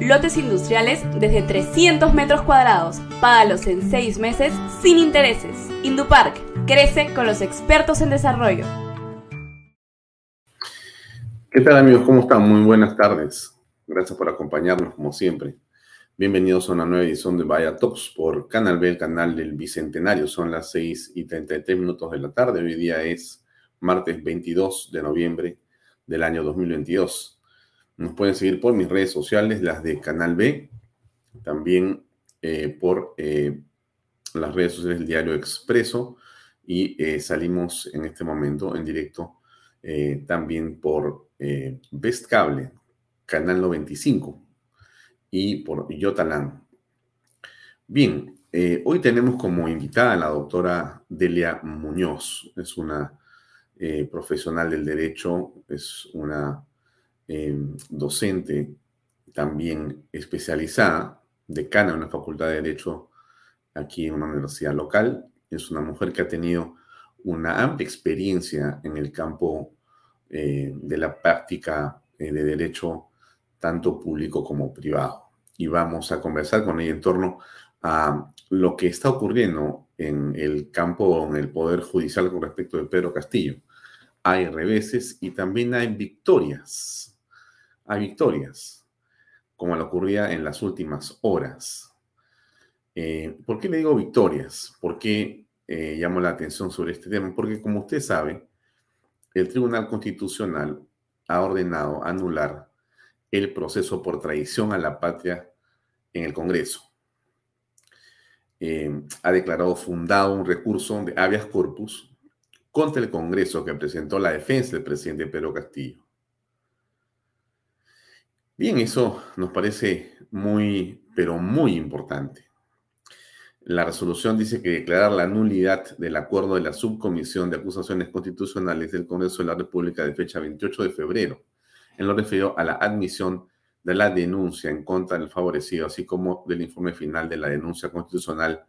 lotes industriales desde 300 metros cuadrados. Págalos en 6 meses sin intereses. Indupark Crece con los expertos en desarrollo. ¿Qué tal amigos? ¿Cómo están? Muy buenas tardes. Gracias por acompañarnos como siempre. Bienvenidos a una nueva edición de Vaya Talks por Canal B, el canal del Bicentenario. Son las 6 y 33 minutos de la tarde. Hoy día es martes 22 de noviembre del año 2022. Nos pueden seguir por mis redes sociales, las de Canal B, también eh, por eh, las redes sociales del diario Expreso y eh, salimos en este momento en directo también por Best Cable, Canal 95 y por Yotalan. Bien, hoy tenemos como invitada a la doctora Delia Muñoz. Es una profesional del derecho, es una docente también especializada, decana en una facultad de derecho aquí en una universidad local es una mujer que ha tenido una amplia experiencia en el campo eh, de la práctica eh, de derecho, tanto público como privado. Y vamos a conversar con ella en torno a lo que está ocurriendo en el campo, en el Poder Judicial con respecto de Pedro Castillo. Hay reveses y también hay victorias. Hay victorias, como lo ocurría en las últimas horas. Eh, ¿Por qué le digo victorias? Porque eh, llamo la atención sobre este tema, porque como usted sabe, el Tribunal Constitucional ha ordenado anular el proceso por traición a la patria en el Congreso. Eh, ha declarado fundado un recurso de habeas corpus contra el Congreso que presentó la defensa del presidente Pedro Castillo. Bien, eso nos parece muy, pero muy importante. La resolución dice que declarar la nulidad del acuerdo de la Subcomisión de Acusaciones Constitucionales del Congreso de la República de fecha 28 de febrero, en lo referido a la admisión de la denuncia en contra del favorecido, así como del informe final de la denuncia constitucional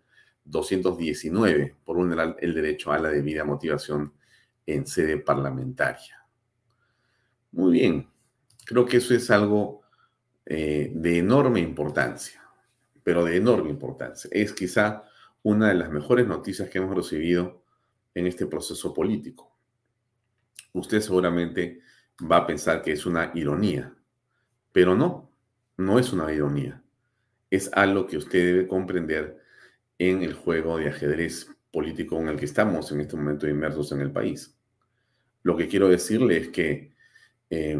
219 por vulnerar el derecho a la debida motivación en sede parlamentaria. Muy bien, creo que eso es algo eh, de enorme importancia pero de enorme importancia. Es quizá una de las mejores noticias que hemos recibido en este proceso político. Usted seguramente va a pensar que es una ironía, pero no, no es una ironía. Es algo que usted debe comprender en el juego de ajedrez político en el que estamos en este momento inmersos en el país. Lo que quiero decirle es que eh,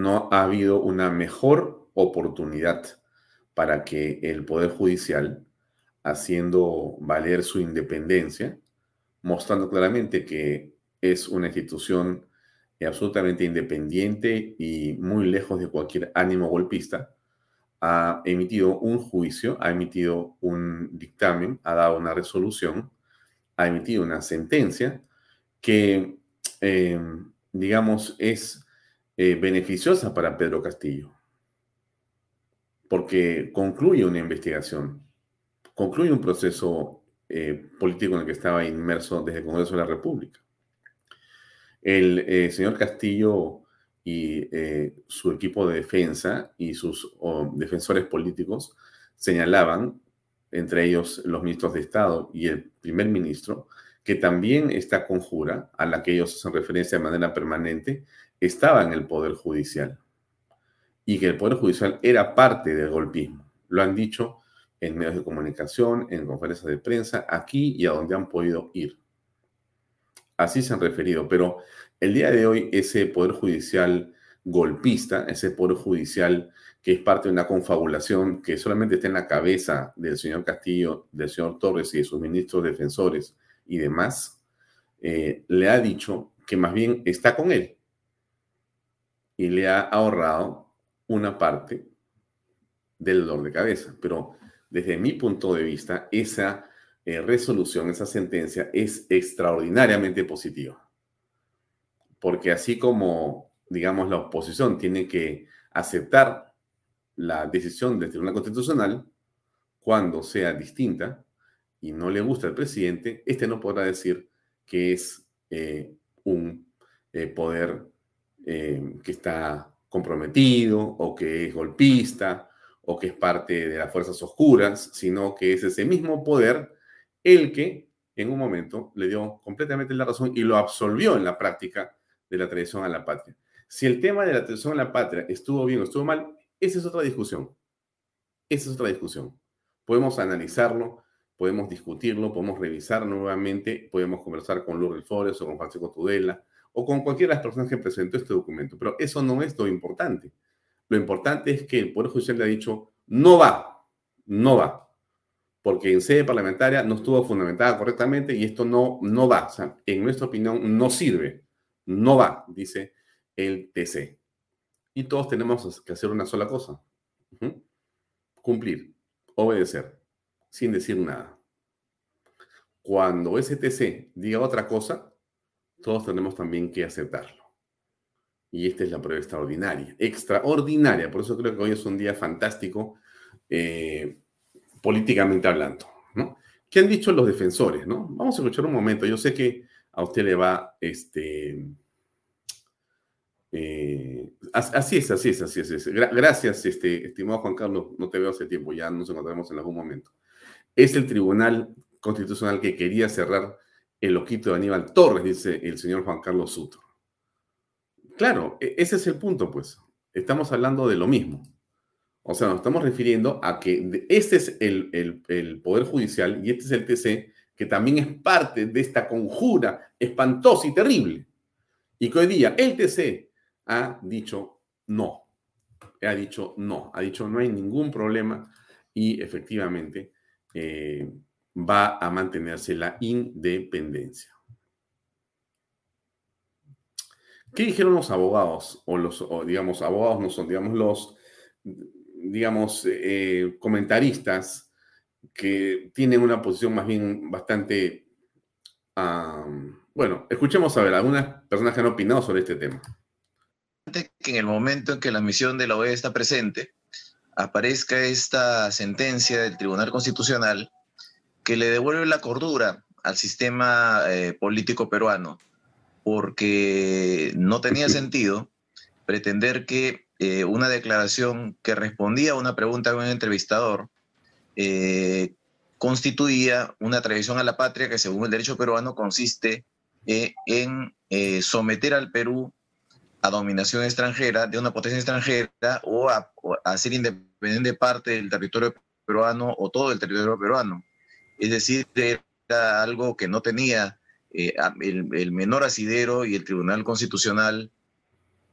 no ha habido una mejor oportunidad para que el Poder Judicial haciendo valer su independencia, mostrando claramente que es una institución absolutamente independiente y muy lejos de cualquier ánimo golpista, ha emitido un juicio, ha emitido un dictamen, ha dado una resolución, ha emitido una sentencia que, eh, digamos, es eh, beneficiosa para Pedro Castillo, porque concluye una investigación, concluye un proceso eh, político en el que estaba inmerso desde el Congreso de la República. El eh, señor Castillo y su equipo de defensa y sus defensores políticos señalaban, entre ellos los ministros de Estado y el primer ministro, que también esta conjura, a la que ellos hacen referencia de manera permanente, estaba en el Poder Judicial y que el Poder Judicial era parte del golpismo. Lo han dicho en medios de comunicación, en conferencias de prensa, aquí y a donde han podido ir. Así se han referido, pero el día de hoy ese Poder Judicial golpista, ese Poder Judicial que es parte de una confabulación que solamente está en la cabeza del señor Castillo, del señor Torres y de sus ministros defensores y demás, eh, le ha dicho que más bien está con él, y le ha ahorrado una parte del dolor de cabeza. Pero desde mi punto de vista, esa eh, resolución, esa sentencia es extraordinariamente positiva. Porque así como, digamos, la oposición tiene que aceptar la decisión del Tribunal Constitucional cuando sea distinta y no le gusta al presidente, este no podrá decir que es eh, un eh, poder eh, que está comprometido o que es golpista o que es parte de las fuerzas oscuras, sino que es ese mismo poder el que en un momento le dio completamente la razón y lo absolvió en la práctica de la traición a la patria. Si el tema de la traición a la patria estuvo bien o estuvo mal, esa es otra discusión. Esa es otra discusión. Podemos analizarlo, podemos discutirlo, podemos revisar nuevamente, podemos conversar con Lourdes Flores o con Francisco Tudela o con cualquiera de las personas que presentó este documento. Pero eso no es lo importante. Lo importante es que el Poder Judicial le ha dicho, no va, no va, porque en sede parlamentaria no estuvo fundamentada correctamente y esto no, no va. O sea, en nuestra opinión, no sirve, no va, dice el TC. Y todos tenemos que hacer una sola cosa, cumplir, obedecer, sin decir nada. Cuando ese TC diga otra cosa, todos tenemos también que aceptarlo. Y esta es la prueba extraordinaria, extraordinaria. Por eso creo que hoy es un día fantástico, eh, políticamente hablando. ¿Qué han dicho los defensores? Vamos a escuchar un momento. Yo sé que a usted le va, este, eh, así es, así es, así es. Gracias, este, estimado Juan Carlos. No te veo hace tiempo, ya nos encontraremos en algún momento. Es el Tribunal Constitucional que quería cerrar el loquito de Aníbal Torres, dice el señor Juan Carlos Suto. Claro, e-, ese es el punto, pues. Estamos hablando de lo mismo. O sea, nos estamos refiriendo a que este es el, el, Poder Judicial y este es el TC, que también es parte de esta conjura espantosa y terrible. Y que hoy día el TC ha dicho no. Ha dicho no. Ha dicho no hay ningún problema y efectivamente eh, va a mantenerse la independencia. ¿Qué dijeron los abogados? O los, digamos, abogados no son, digamos, los, digamos, eh, comentaristas que tienen una posición más bien bastante, bueno, escuchemos a ver, algunas personas que han opinado sobre este tema. Que en el momento en que la misión de la OEA está presente, aparezca esta sentencia del Tribunal Constitucional que le devuelve la cordura al sistema eh, político peruano, porque no tenía sentido pretender que eh, una declaración que respondía a una pregunta de un entrevistador eh, constituía una traición a la patria que según el derecho peruano consiste en someter al Perú a dominación extranjera de una potencia extranjera o a, a ser independiente parte del territorio peruano o todo el territorio peruano. Es decir, era algo que no tenía eh, el, menor asidero y el Tribunal Constitucional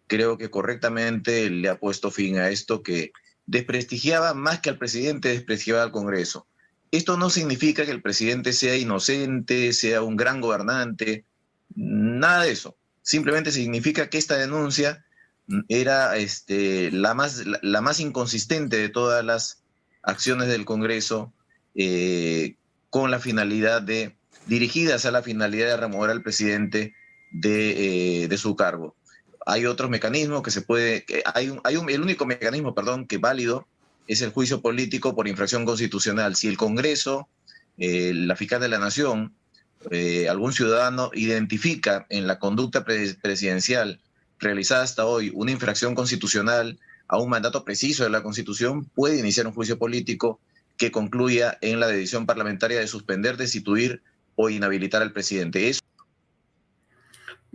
creo que correctamente le ha puesto fin a esto que desprestigiaba más que al presidente, desprestigiaba al Congreso. Esto no significa que el presidente sea inocente, sea un gran gobernante, nada de eso. Simplemente significa que esta denuncia era este, la, más, inconsistente de todas las acciones del Congreso eh, con la finalidad de, dirigidas a la finalidad de remover al presidente de, eh, su cargo. Hay otros mecanismos que se puede, hay, hay un, el único mecanismo, perdón, que válido es el juicio político por infracción constitucional. Si el Congreso, eh, la fiscal de la Nación, eh, algún ciudadano identifica en la conducta presidencial realizada hasta hoy una infracción constitucional a un mandato preciso de la Constitución, puede iniciar un juicio político que concluya en la decisión parlamentaria de suspender, destituir o inhabilitar al presidente. Eso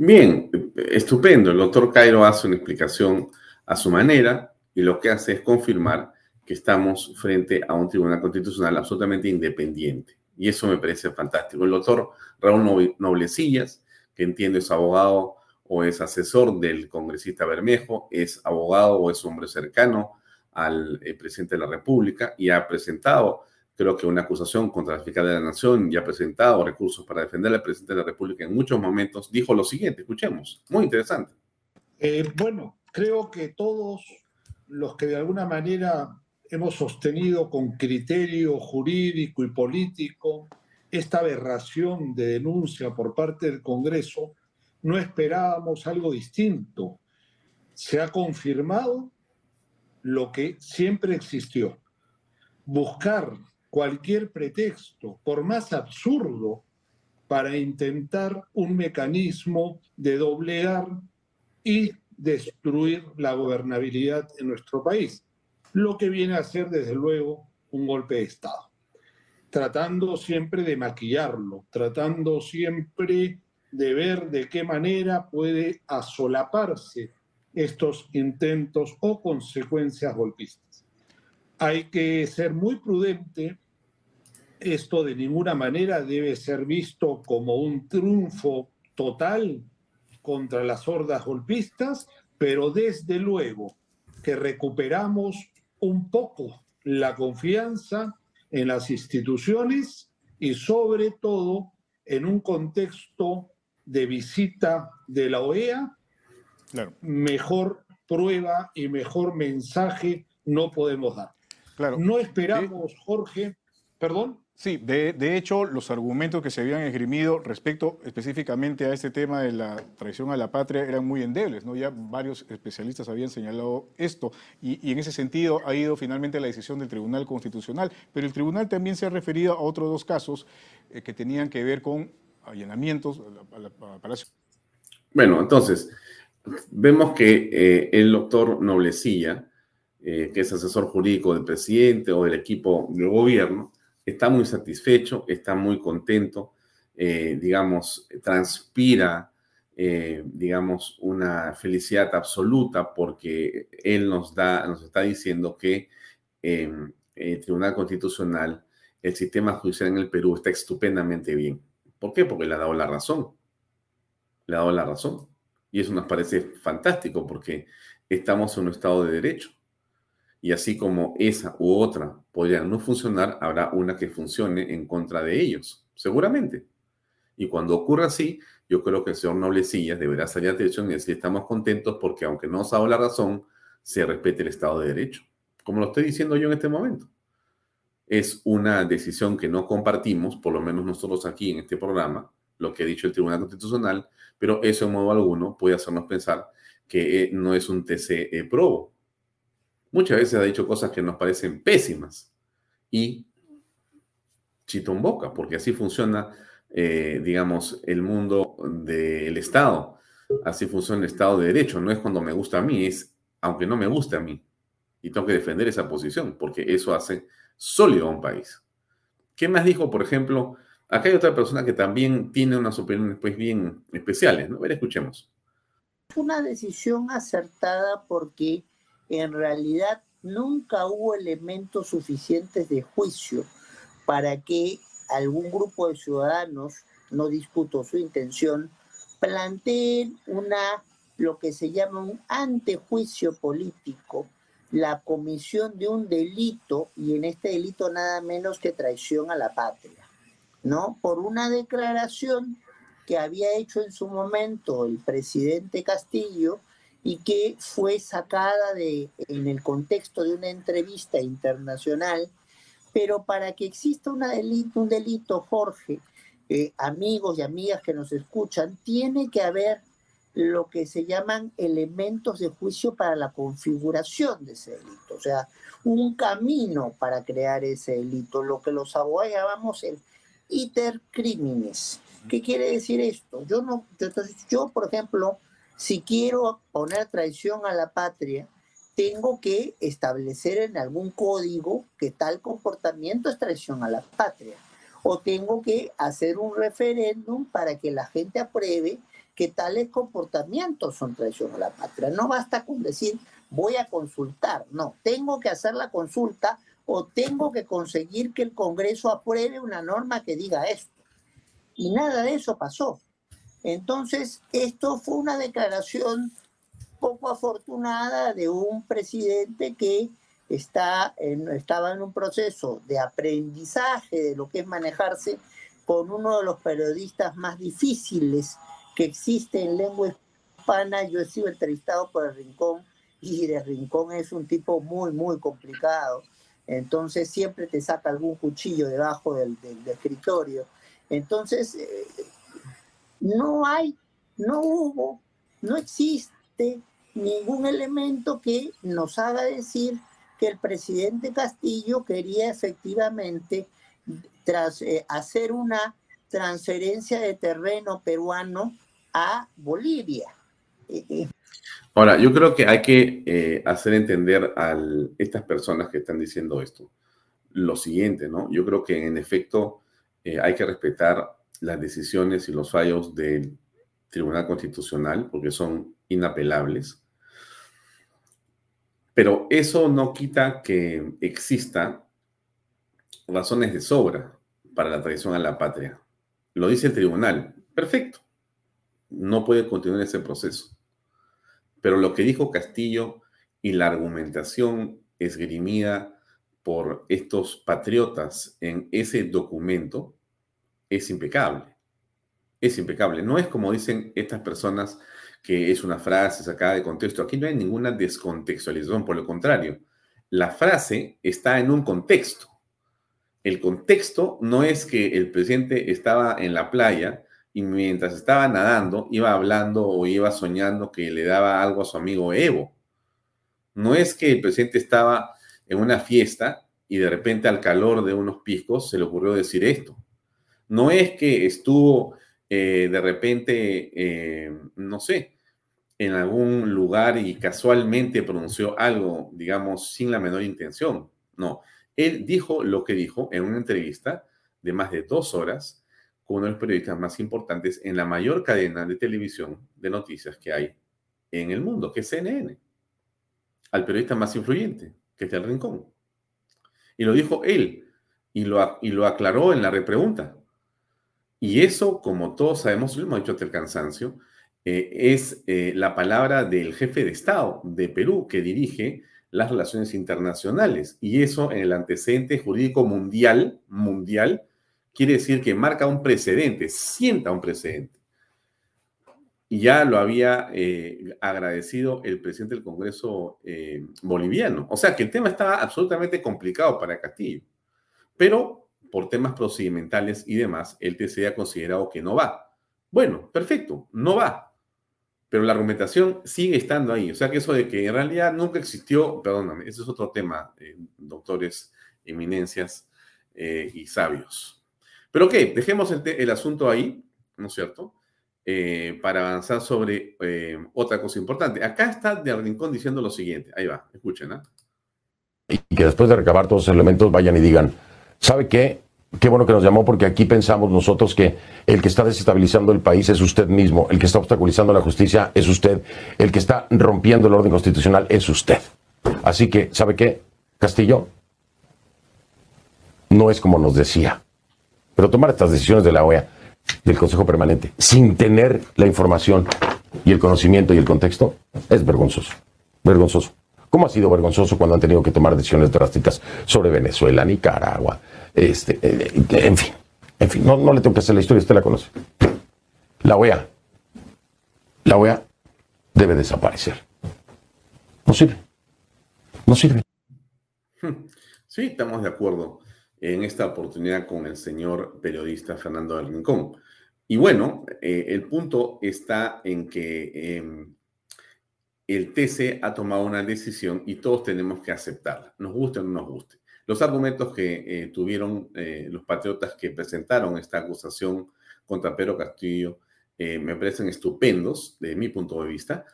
Bien, estupendo. El doctor Cairo hace una explicación a su manera y lo que hace es confirmar que estamos frente a un tribunal constitucional absolutamente independiente. Y eso me parece fantástico. El doctor Raúl Noblecillas, que entiendo es abogado o es asesor del congresista Bermejo, es abogado o es hombre cercano al eh, presidente de la República y ha presentado, creo que una acusación contra la fiscal de la Nación y ha presentado recursos para defender al presidente de la República en muchos momentos, dijo lo siguiente, escuchemos, muy interesante. Eh, bueno, creo que todos los que de alguna manera hemos sostenido con criterio jurídico y político esta aberración de denuncia por parte del Congreso, no esperábamos algo distinto. Se ha confirmado lo que siempre existió. Buscar cualquier pretexto, por más absurdo, para intentar un mecanismo de doblegar y destruir la gobernabilidad en nuestro país lo que viene a ser desde luego un golpe de Estado, tratando siempre de maquillarlo, tratando siempre de ver de qué manera puede asolaparse estos intentos o consecuencias golpistas. Hay que ser muy prudente, esto de ninguna manera debe ser visto como un triunfo total contra las hordas golpistas, pero desde luego que recuperamos un poco la confianza en las instituciones y sobre todo en un contexto de visita de la OEA, mejor prueba y mejor mensaje no podemos dar. Claro. No esperamos, Jorge, perdón. Sí, de, hecho, los argumentos que se habían esgrimido respecto específicamente a este tema de la traición a la patria eran muy endebles, ¿no? Ya varios especialistas habían señalado esto y, en ese sentido ha ido finalmente la decisión del Tribunal Constitucional, pero el Tribunal también se ha referido a otros dos casos eh, que tenían que ver con allanamientos a Palacio. Bueno, entonces, vemos que eh, el doctor Noblecilla, eh, que es asesor jurídico del presidente o del equipo del gobierno, está muy satisfecho, está muy contento, eh, digamos, transpira, digamos, una felicidad absoluta porque él nos da, nos está diciendo que em, el Tribunal Constitucional, el sistema judicial en el Perú está estupendamente bien. ¿Por qué? Porque le ha dado la razón. Le ha dado la razón. Y eso nos parece fantástico porque estamos en un estado de derecho. Y así como esa u otra podrían no funcionar, habrá una que funcione en contra de ellos, seguramente. Y cuando ocurra así, yo creo que el señor Noblecillas deberá salir a atención y decir, estamos contentos porque aunque no os ha dado la razón, se respete el Estado de Derecho. Como lo estoy diciendo yo en este momento. Es una decisión que no compartimos, por lo menos nosotros aquí en este programa, lo que ha dicho el Tribunal Constitucional, pero eso en modo alguno puede hacernos pensar que eh, no es un TC eh, probo, muchas veces ha dicho cosas que nos parecen pésimas y chito en boca, porque así funciona, eh, digamos, el mundo del Estado. Así funciona el Estado de Derecho. No es cuando me gusta a mí, es aunque no me guste a mí. Y tengo que defender esa posición, porque eso hace sólido a un país. ¿Qué más dijo, por ejemplo? Acá hay otra persona que también tiene unas opiniones pues bien especiales, ¿no? A escuchemos. Una decisión acertada porque en realidad nunca hubo elementos suficientes de juicio para que algún grupo de ciudadanos, no discuto su intención, planteen una lo que se llama un antejuicio político, la comisión de un delito, y en este delito nada menos que traición a la patria, ¿no? Por una declaración que había hecho en su momento el presidente Castillo y que fue sacada de, en el contexto de una entrevista internacional, pero para que exista delito, un delito, Jorge, eh, amigos y amigas que nos escuchan, tiene que haber lo que se llaman elementos de juicio para la configuración de ese delito, o sea, un camino para crear ese delito, lo que los abogados llamamos el iter crímenes. ¿Qué quiere decir esto? Yo no, entonces yo, por ejemplo, si quiero poner traición a la patria, tengo que establecer en algún código que tal comportamiento es traición a la patria. O tengo que hacer un referéndum para que la gente apruebe que tales comportamientos son traición a la patria. No basta con decir voy a consultar, no, tengo que hacer la consulta o tengo que conseguir que el Congreso apruebe una norma que diga esto. Y nada de eso pasó. Entonces, esto fue una declaración poco afortunada de un presidente que está estaba en un proceso de aprendizaje de lo que es manejarse con uno de los periodistas más difíciles que existe en lengua hispana. Yo he sido entrevistado por el Rincón y de Rincón es un tipo muy, muy complicado. Entonces siempre te saca algún cuchillo debajo del, escritorio. Entonces, eh, no hay, no hubo, no existe ningún elemento que nos haga decir que el presidente Castillo quería efectivamente tras eh, hacer una transferencia de terreno peruano a Bolivia. Eh, eh. Ahora, yo creo que hay que hacer entender a estas personas que están diciendo esto lo siguiente, ¿no? Yo creo que en efecto hay que respetar las decisiones y los fallos del Tribunal Constitucional, porque son inapelables. Pero eso no quita que exista razones de sobra para la traición a la patria. Lo dice el tribunal. Perfecto. No puede continuar ese proceso. Pero lo que dijo Castillo y la argumentación esgrimida por estos patriotas en ese documento es impecable. Es impecable. No es como dicen estas personas que es una frase sacada de contexto. Aquí no hay ninguna descontextualización, por lo contrario. La frase está en un contexto. El contexto no es que el presidente estaba en la playa y mientras estaba nadando iba hablando o iba soñando que le daba algo a su amigo Evo. No es que el presidente estaba en una fiesta y de repente al calor de unos piscos se le ocurrió decir esto. No es que estuvo eh, de repente, eh, no sé, en algún lugar y casualmente pronunció algo, digamos, sin la menor intención. No, él dijo lo que dijo en una entrevista de más de dos horas con uno de los periodistas más importantes en la mayor cadena de televisión de noticias que hay en el mundo, que es CNN, al periodista más influyente, que es el Rincón. Y lo dijo él, y lo, y lo aclaró en la repregunta. Y eso, como todos sabemos, lo hemos dicho hasta el cansancio, eh, es eh, la palabra del jefe de Estado de Perú que dirige las relaciones internacionales. Y eso en el antecedente jurídico mundial, mundial, quiere decir que marca un precedente, sienta un precedente. Y ya lo había eh, agradecido el presidente del Congreso boliviano. O sea que el tema estaba absolutamente complicado para Castillo. Pero por temas procedimentales y demás, el TC ha considerado que no va. Bueno, perfecto, no va. Pero la argumentación sigue estando ahí. O sea que eso de que en realidad nunca existió, perdóname, ese es otro tema, eh, doctores, eminencias eh, y sabios. Pero ok, dejemos el, asunto ahí, ¿no es cierto? Eh, para avanzar sobre otra cosa importante. Acá está de Rincón diciendo lo siguiente. Ahí va, escuchen. ¿ah? Y que después de recabar todos los elementos vayan y digan, ¿Sabe qué? Qué bueno que nos llamó porque aquí pensamos nosotros que el que está desestabilizando el país es usted mismo, el que está obstaculizando la justicia es usted, el que está rompiendo el orden constitucional es usted. Así que, ¿sabe qué? Castillo no es como nos decía. Pero tomar estas decisiones de la OEA, del Consejo Permanente, sin tener la información y el conocimiento y el contexto, es vergonzoso. Vergonzoso. ¿Cómo ha sido vergonzoso cuando han tenido que tomar decisiones drásticas sobre Venezuela, Nicaragua, este, eh, en fin, en fin, no, no le tengo que hacer la historia, usted la conoce. La OEA, la OEA debe desaparecer. No sirve, no sirve. Sí, estamos de acuerdo en esta oportunidad con el señor periodista Fernando del Rincón. Y bueno, eh, el punto está en que em, el TC ha tomado una decisión y todos tenemos que aceptarla, nos guste o no nos guste. Los argumentos que eh, tuvieron eh, los patriotas que presentaron esta acusación contra Pedro Castillo me parecen estupendos de mi punto de vista,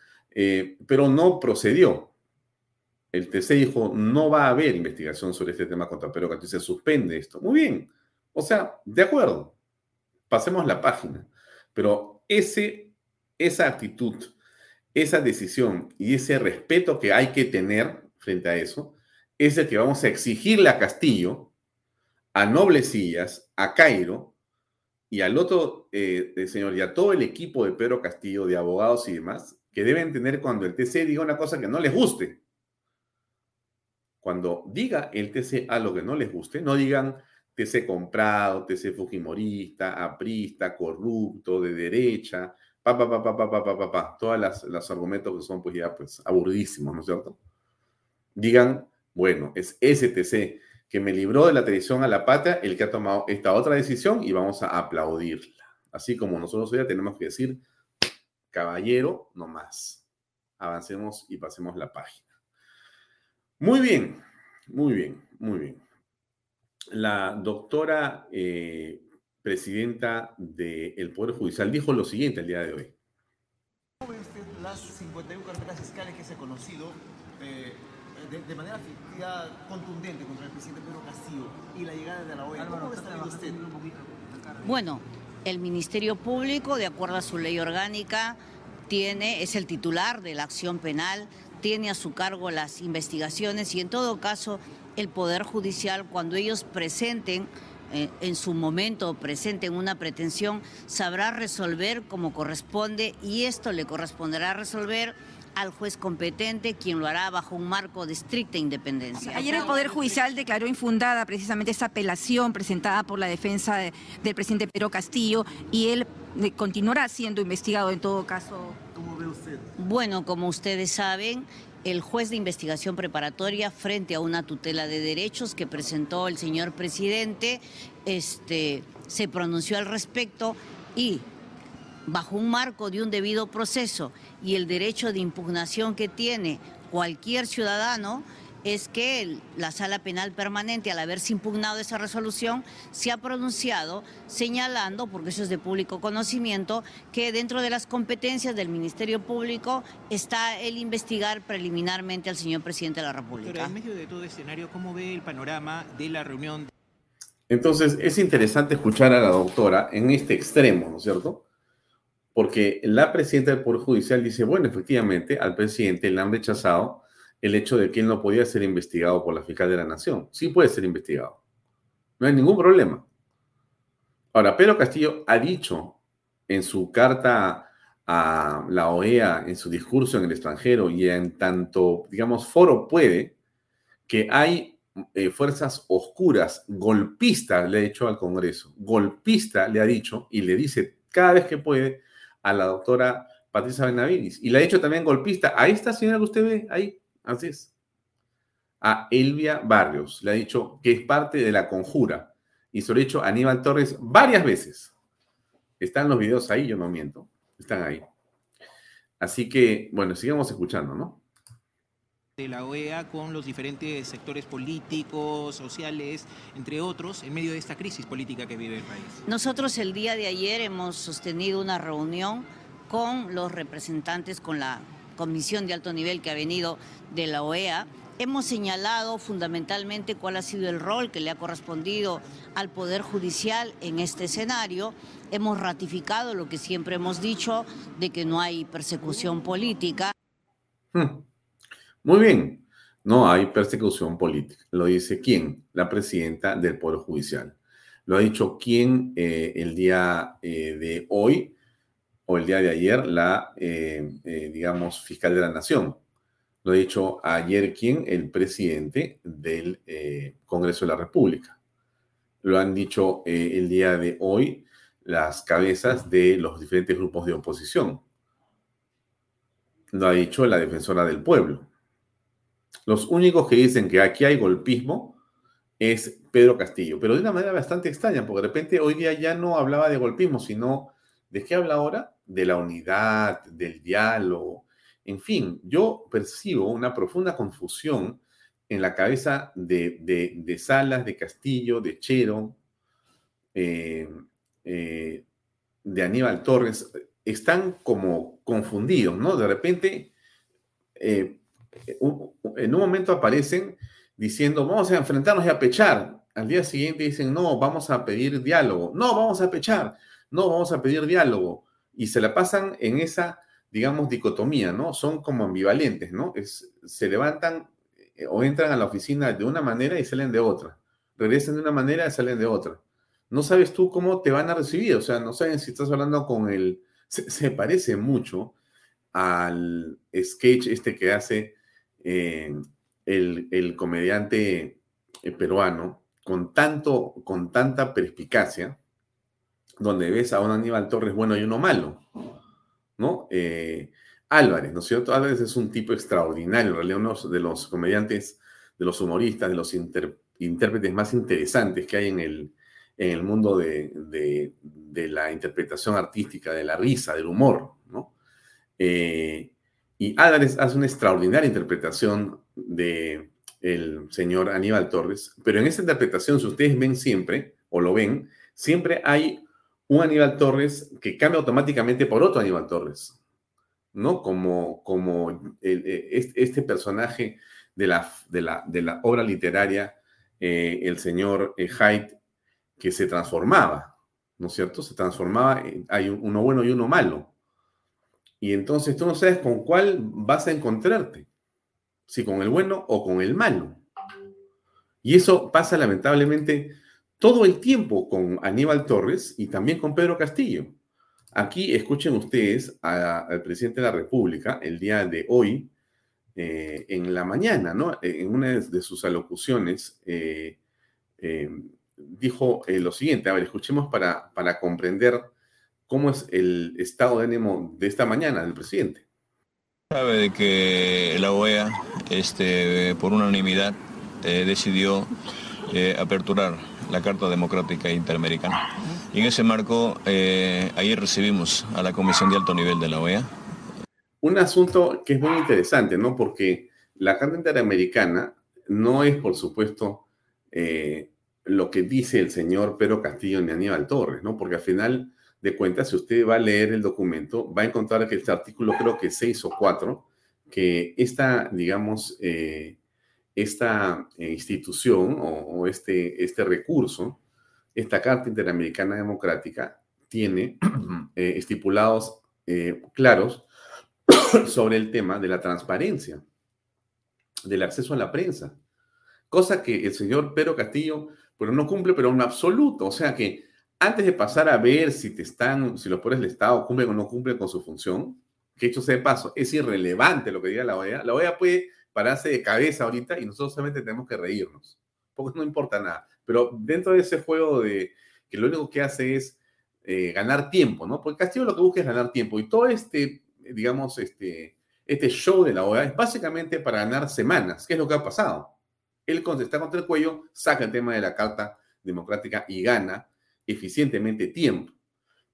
pero no procedió. El TC dijo, no va a haber investigación sobre este tema contra Pedro Castillo, se suspende esto. Muy bien, o sea, de acuerdo, pasemos la página. Pero ese, esa actitud, esa decisión y ese respeto que hay que tener frente a eso, es el que vamos a exigirle a Castillo, a Noblecillas, a Cairo y al otro eh, señor y a todo el equipo de Pedro Castillo, de abogados y demás, que deben tener cuando el TC diga una cosa que no les guste. Cuando diga el TC algo que no les guste, no digan, TC comprado, TC fujimorista, aprista, corrupto, de derecha, pa, pa, pa, pa, pa, pa, pa, pa, todos los argumentos que son pues ya pues aburridísimos, ¿no es cierto? Digan, bueno, es ese TC que me libró de la traición a la patria el que ha tomado esta otra decisión y vamos a aplaudirla. Así como nosotros hoy tenemos que decir, caballero, no más. Avancemos y pasemos la página. Muy bien, muy bien, muy bien la doctora eh, presidenta del Poder Judicial dijo lo siguiente el día de hoy. ¿Cómo ve usted las 51 carpetas fiscales que se ha conocido eh, de, manera contundente contra el presidente Pedro Castillo y la llegada de la OEA? ¿Cómo está usted? Bueno, el Ministerio Público, de acuerdo a su ley orgánica, tiene, es el titular de la acción penal, tiene a su cargo las investigaciones y en todo caso el Poder Judicial, cuando ellos presenten eh, en su momento presenten una pretensión, sabrá resolver como corresponde y esto le corresponderá resolver al juez competente, quien lo hará bajo un marco de estricta independencia. Ayer el Poder Judicial declaró infundada precisamente esa apelación presentada por la defensa del presidente Pedro Castillo y él continuará siendo investigado en todo caso. ¿Cómo ve usted? Bueno, como ustedes saben, el juez de investigación preparatoria frente a una tutela de derechos que presentó el señor presidente, este, se pronunció al respecto y bajo un marco de un debido proceso y el derecho de impugnación que tiene cualquier ciudadano, es que la sala penal permanente, al haberse impugnado esa resolución, se ha pronunciado señalando, porque eso es de público conocimiento, que dentro de las competencias del Ministerio Público está el investigar preliminarmente al señor presidente de la República. Pero en medio de todo escenario, ¿cómo ve el panorama de la reunión? Entonces, es interesante escuchar a la doctora en este extremo, ¿no es cierto? Porque la presidenta del Poder Judicial dice, bueno, efectivamente, al presidente le han rechazado el hecho de que él no podía ser investigado por la fiscal de la Nación. Sí puede ser investigado. No hay ningún problema. Ahora, Pedro Castillo ha dicho en su carta a la OEA, en su discurso en el extranjero y en tanto, digamos, foro puede, que hay eh, fuerzas oscuras, golpistas, le ha dicho al Congreso, golpista le ha dicho y le dice cada vez que puede a la doctora Patricia Benavides. Y le ha dicho también golpista a esta señora que usted ve ahí, Así es. A Elvia Barrios le ha dicho que es parte de la conjura. Y se lo ha dicho a Aníbal Torres varias veces. Están los videos ahí, yo no miento. Están ahí. Así que, bueno, sigamos escuchando, ¿no? de la OEA con los diferentes sectores políticos, sociales, entre otros, en medio de esta crisis política que vive el país. Nosotros el día de ayer hemos sostenido una reunión con los representantes, con la comisión de alto nivel que ha venido de la OEA, hemos señalado fundamentalmente cuál ha sido el rol que le ha correspondido al Poder Judicial en este escenario. Hemos ratificado lo que siempre hemos dicho de que no hay persecución política. Hmm. Muy bien, no hay persecución política. Lo dice quién? La presidenta del Poder Judicial. Lo ha dicho quién eh, el día eh, de hoy o el día de ayer la, eh, digamos, fiscal de la Nación Lo ha dicho ayer quien, el presidente del eh, Congreso de la República. Lo han dicho eh, el día de hoy las cabezas de los diferentes grupos de oposición. Lo ha dicho la defensora del pueblo. Los únicos que dicen que aquí hay golpismo es Pedro Castillo, pero de una manera bastante extraña, porque de repente hoy día ya no hablaba de golpismo, sino ¿de qué habla ahora? De la unidad, del diálogo. En fin, yo percibo una profunda confusión en la cabeza de, Salas, de Castillo, de Chero, eh, eh, de Aníbal Torres. Están como confundidos, ¿no? De repente, eh, en un momento aparecen diciendo, vamos a enfrentarnos y a pechar. Al día siguiente dicen, no, vamos a pedir diálogo. No, vamos a pechar. No, vamos a pedir diálogo. Y se la pasan en esa, digamos, dicotomía, ¿no? Son como ambivalentes, ¿no? Es, se levantan eh, o entran a la oficina de una manera y salen de otra. Regresan de una manera y salen de otra. No sabes tú cómo te van a recibir, o sea, no saben si estás hablando con el... Se, parece mucho al sketch este que hace eh, el, comediante eh, peruano con, tanto, con tanta perspicacia, donde ves a un Aníbal Torres bueno y uno malo, ¿no? Eh, Álvarez, ¿no es cierto? Álvarez es un tipo extraordinario, en realidad uno de los comediantes, de los humoristas, de los intérpretes más interesantes que hay en el, en el mundo de, de, la interpretación artística, de la risa, del humor, ¿no? Eh, y Álvarez hace una extraordinaria interpretación de el señor Aníbal Torres, pero en esa interpretación, si ustedes ven siempre, o lo ven, siempre hay un Aníbal Torres que cambia automáticamente por otro Aníbal Torres, ¿no? Como, como este personaje de la, de la, de la obra literaria, eh, el señor eh, Haidt, que se transformaba, ¿no es cierto? Se transformaba, hay uno bueno y uno malo. Y entonces tú no sabes con cuál vas a encontrarte, si con el bueno o con el malo. Y eso pasa lamentablemente todo el tiempo con Aníbal Torres y también con Pedro Castillo. Aquí escuchen ustedes al presidente de la República el día de hoy, eh, en la mañana, ¿no? En una de sus alocuciones, eh, eh, dijo lo siguiente, a ver, escuchemos para, para comprender cómo es el estado de ánimo de esta mañana del presidente. Sabe de que la OEA, este, por unanimidad, eh, decidió eh, aperturar la Carta Democrática Interamericana. Y en ese marco, eh, ayer recibimos a la Comisión de Alto Nivel de la OEA. Un asunto que es muy interesante, ¿no? Porque la Carta Interamericana no es, por supuesto, lo que dice el señor Pedro Castillo ni Aníbal Torres, ¿no? Porque al final de cuentas, si usted va a leer el documento, va a encontrar que este artículo, creo que 6 o 4, que esta, digamos, eh, esta eh, institución o, este, este recurso, esta Carta Interamericana Democrática, tiene eh, estipulados claros sobre el tema de la transparencia, del acceso a la prensa, cosa que el señor Pedro Castillo, pero no cumple, pero en absoluto, o sea que antes de pasar a ver si te están, si los poderes del Estado cumplen o no cumplen con su función, que hecho sea de paso, es irrelevante lo que diga la OEA. La OEA puede pararse de cabeza ahorita y nosotros solamente tenemos que reírnos, porque no importa nada. Pero dentro de ese juego de que lo único que hace es eh, ganar tiempo, ¿no? Porque Castillo lo que busca es ganar tiempo y todo este, digamos, este, este show de la OEA es básicamente para ganar semanas, ¿Qué es lo que ha pasado. Él está contra el cuello, saca el tema de la Carta Democrática y gana eficientemente tiempo.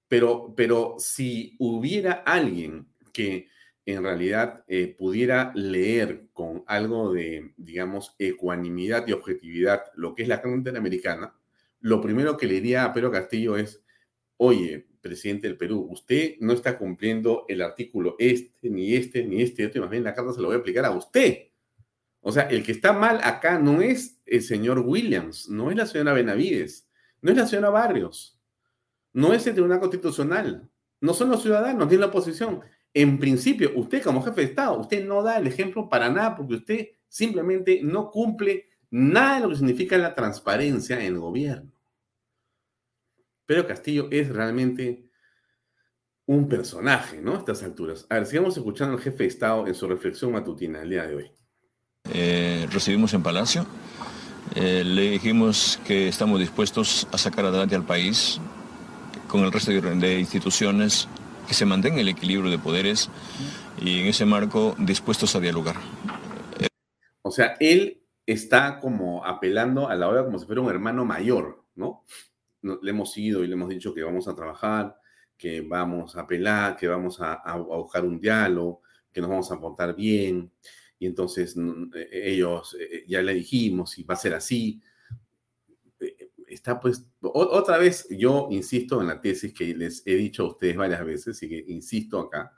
Pero, pero si hubiera alguien que en realidad eh, pudiera leer con algo de, digamos, ecuanimidad y objetividad lo que es la Carta Interamericana, lo primero que le diría a Pedro Castillo es, oye, presidente del Perú, usted no está cumpliendo el artículo este, ni este, ni este, otro, y más bien la carta se lo voy a aplicar a usted. O sea, el que está mal acá no es el señor Williams, no es la señora Benavides, no es la señora Barrios, no es el Tribunal Constitucional, no son los ciudadanos ni la oposición. En principio, usted como jefe de Estado, usted no da el ejemplo para nada porque usted simplemente no cumple nada de lo que significa la transparencia en el gobierno. Pero Castillo es realmente un personaje, ¿no? A estas alturas. A ver, sigamos escuchando al jefe de Estado en su reflexión matutina el día de hoy. Eh, recibimos en Palacio, eh, le dijimos que estamos dispuestos a sacar adelante al país con el resto de instituciones, que se mantenga el equilibrio de poderes y en ese marco dispuestos a dialogar. O sea, él está como apelando a la hora como si fuera un hermano mayor, ¿no? Le hemos ido y le hemos dicho que vamos a trabajar, que vamos a apelar, que vamos a, a buscar un diálogo, que nos vamos a portar bien. Y entonces e, ellos, e, ya le dijimos, y va a ser así. E, está pues, otra vez, yo insisto en la tesis que les he dicho a ustedes varias veces y que insisto acá,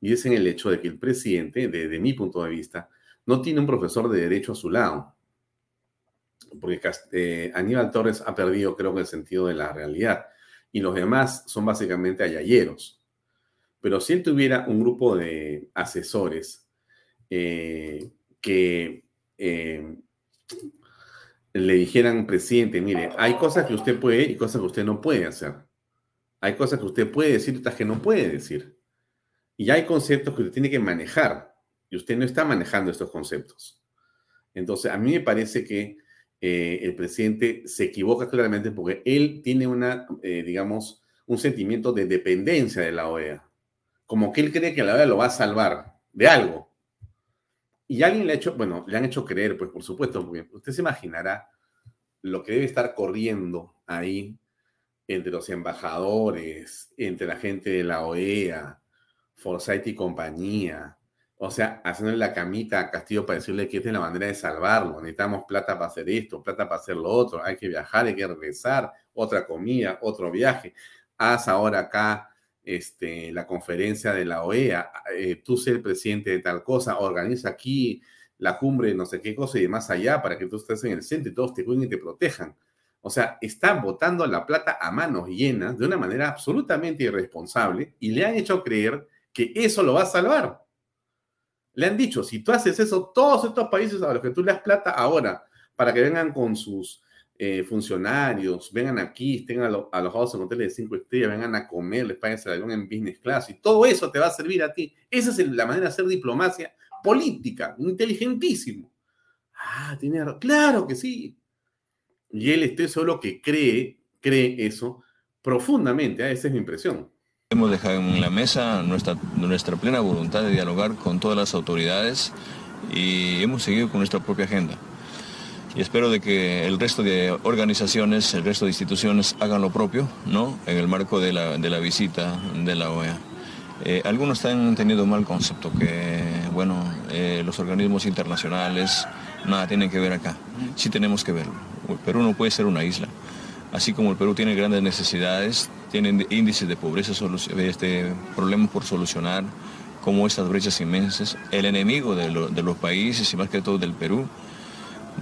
y es en el hecho de que el presidente, desde mi punto de vista, no tiene un profesor de derecho a su lado. Porque eh, Aníbal Torres ha perdido, creo que, el sentido de la realidad. Y los demás son básicamente ayayeros. Pero si él tuviera un grupo de asesores eh, que eh, le dijeran, presidente, mire, hay cosas que usted puede y cosas que usted no puede hacer. Hay cosas que usted puede decir y otras que no puede decir. Y hay conceptos que usted tiene que manejar y usted no está manejando estos conceptos. Entonces, a mí me parece que eh, el presidente se equivoca claramente porque él tiene una, eh, digamos, un sentimiento de dependencia de la OEA. Como que él cree que la OEA lo va a salvar de algo. Y alguien le ha hecho, bueno, le han hecho creer, pues por supuesto, porque usted se imaginará lo que debe estar corriendo ahí entre los embajadores, entre la gente de la OEA, Forsyth y compañía, o sea, haciéndole la camita a Castillo para decirle que esta es la manera de salvarlo. Necesitamos plata para hacer esto, plata para hacer lo otro. Hay que viajar, hay que regresar, otra comida, otro viaje. Haz ahora acá este, la conferencia de la OEA. Eh, tú sé el presidente de tal cosa. Organiza aquí la cumbre no sé qué cosa y de más allá para que tú estés en el centro y todos te cuiden y te protejan. O sea, están botando la plata a manos llenas de una manera absolutamente irresponsable y le han hecho creer que eso lo va a salvar. Le han dicho, si tú haces eso, todos estos países a los que tú le das plata ahora, para que vengan con sus eh, funcionarios, vengan aquí, estén alojados en hoteles de cinco estrellas, vengan a comer, les paguen el en business class, y todo eso te va a servir a ti. Esa es la manera de hacer diplomacia política, inteligentísimo. Ah, tiene claro que sí. Y él esté solo que cree, cree eso profundamente, ¿eh? esa es mi impresión. Hemos dejado en la mesa nuestra, nuestra plena voluntad de dialogar con todas las autoridades y hemos seguido con nuestra propia agenda. Y espero de que el resto de organizaciones, el resto de instituciones hagan lo propio, ¿no? En el marco de la, de la visita de la OEA. Eh, algunos están teniendo mal concepto que, bueno, eh, los organismos internacionales nada tienen que ver acá. Sí tenemos que verlo. Perú no puede ser una isla. Así como el Perú tiene grandes necesidades, tienen índices de pobreza, este, problemas por solucionar, como estas brechas inmensas. El enemigo de, los países y más que todo del Perú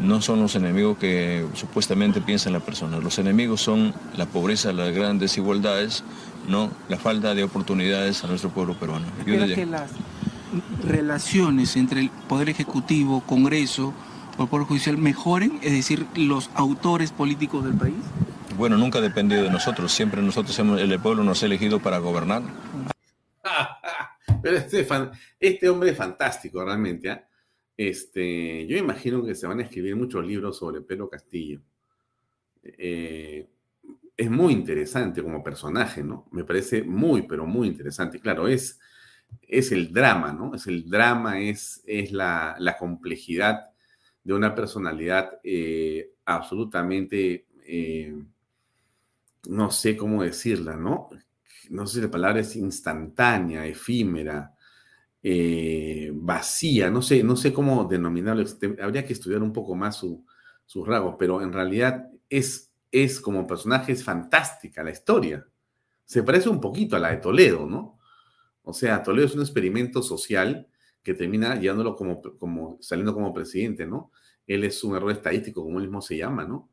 no son los enemigos que supuestamente piensan la persona. Los enemigos son la pobreza, las grandes desigualdades, no la falta de oportunidades a nuestro pueblo peruano. ¿Espera que las relaciones entre el Poder Ejecutivo, Congreso o el Poder Judicial mejoren, es decir, los autores políticos del país? Bueno, nunca ha dependido de nosotros, siempre nosotros hemos, el pueblo nos ha elegido para gobernar. Pero este, este, hombre es fantástico realmente. ¿ah? Este, yo imagino que se van a escribir muchos libros sobre Pedro Castillo. Eh, es muy interesante como personaje, ¿no? Me parece muy, pero muy interesante. Claro, es, es el drama, ¿no? Es el drama, es, es la, complejidad de una personalidad eh, absolutamente eh, no sé cómo decirla, ¿no? No sé si la palabra es instantánea, efímera, eh, vacía, no sé, no sé cómo denominarlo. Habría que estudiar un poco más sus rasgos, pero en realidad es, es como personaje, es fantástica la historia. Se parece un poquito a la de Toledo, ¿no? O sea, Toledo es un experimento social que termina llevándolo como, como saliendo como presidente, ¿no? Él es un error estadístico, como él mismo se llama, ¿no?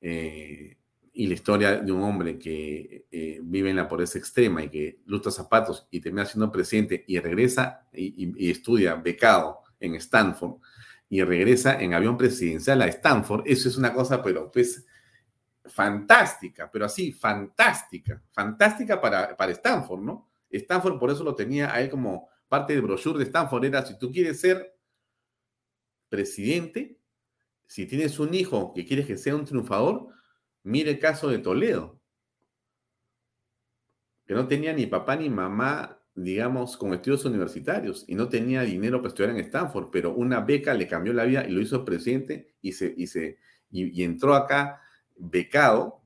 Eh, y la historia de un hombre que eh, vive en la pobreza extrema y que luta zapatos y termina siendo presidente y regresa y, estudia becado en Stanford y regresa en avión presidencial a Stanford, eso es una cosa, pero pues fantástica, pero así, fantástica, fantástica para, para Stanford, ¿no? Stanford por eso lo tenía a él como parte del brochure de Stanford. Era, si tú quieres ser presidente, si tienes un hijo que quieres que sea un triunfador, mire el caso de Toledo, que no tenía ni papá ni mamá, digamos, con estudios universitarios y no tenía dinero para estudiar en Stanford, pero una beca le cambió la vida y lo hizo presidente y, se, y, se, y, entró acá becado,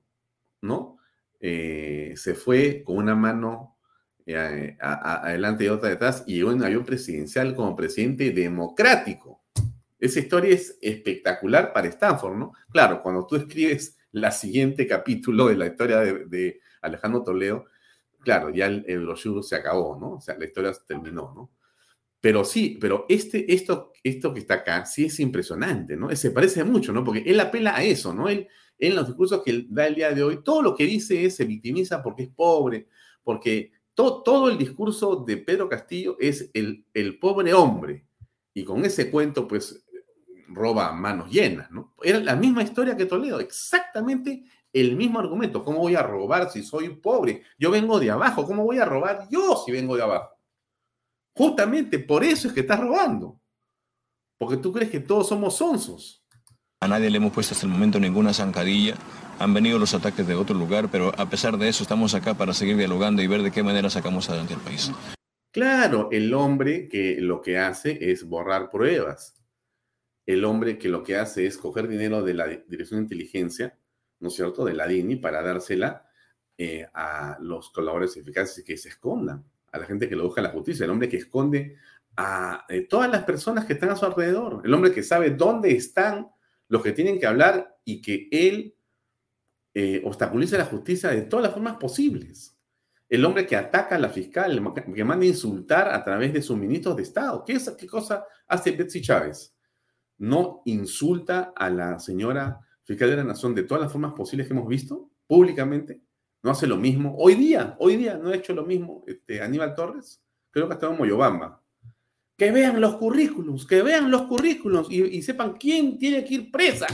¿no? Eh, se fue con una mano eh, adelante y otra detrás y llegó en avión presidencial como presidente democrático. Esa historia es espectacular para Stanford, ¿no? Claro, cuando tú escribes la siguiente capítulo de la historia de, Alejandro Toledo, claro, ya el, el, brochure se acabó, ¿no? O sea, la historia terminó, ¿no? Pero sí, pero este, esto, esto que está acá sí es impresionante, ¿no? Se parece mucho, ¿no? Porque él apela a eso, ¿no? Él, en los discursos que da el día de hoy, todo lo que dice es se victimiza porque es pobre, porque todo el discurso de Pedro Castillo es el, el pobre hombre. Y con ese cuento, pues, roba manos llenas, ¿no? Era la misma historia que Toledo, exactamente el mismo argumento. ¿Cómo voy a robar si soy pobre? Yo vengo de abajo, ¿cómo voy a robar yo si vengo de abajo? Justamente por eso es que estás robando. Porque tú crees que todos somos sonsos. A nadie le hemos puesto hasta el momento ninguna zancadilla. Han venido los ataques de otro lugar, pero a pesar de eso estamos acá para seguir dialogando y ver de qué manera sacamos adelante el país. Claro, el hombre que lo que hace es borrar pruebas el hombre que lo que hace es coger dinero de la Dirección de Inteligencia, ¿no es cierto?, de la DINI para dársela eh, a los colaboradores eficaces que se escondan, a la gente que lo busca la justicia, el hombre que esconde a eh, todas las personas que están a su alrededor, el hombre que sabe dónde están los que tienen que hablar y que él eh, obstaculiza la justicia de todas las formas posibles. El hombre que ataca a la fiscal, que manda insultar a través de sus ministros de Estado. ¿Qué, qué cosa hace Betsy Chávez? No insulta a la señora fiscal de la nación de todas las formas posibles que hemos visto públicamente, no hace lo mismo. Hoy día, hoy día no ha hecho lo mismo este, Aníbal Torres, creo que ha estado en Moyobamba. Que vean los currículums, que vean los currículums y, sepan quién tiene que ir presa.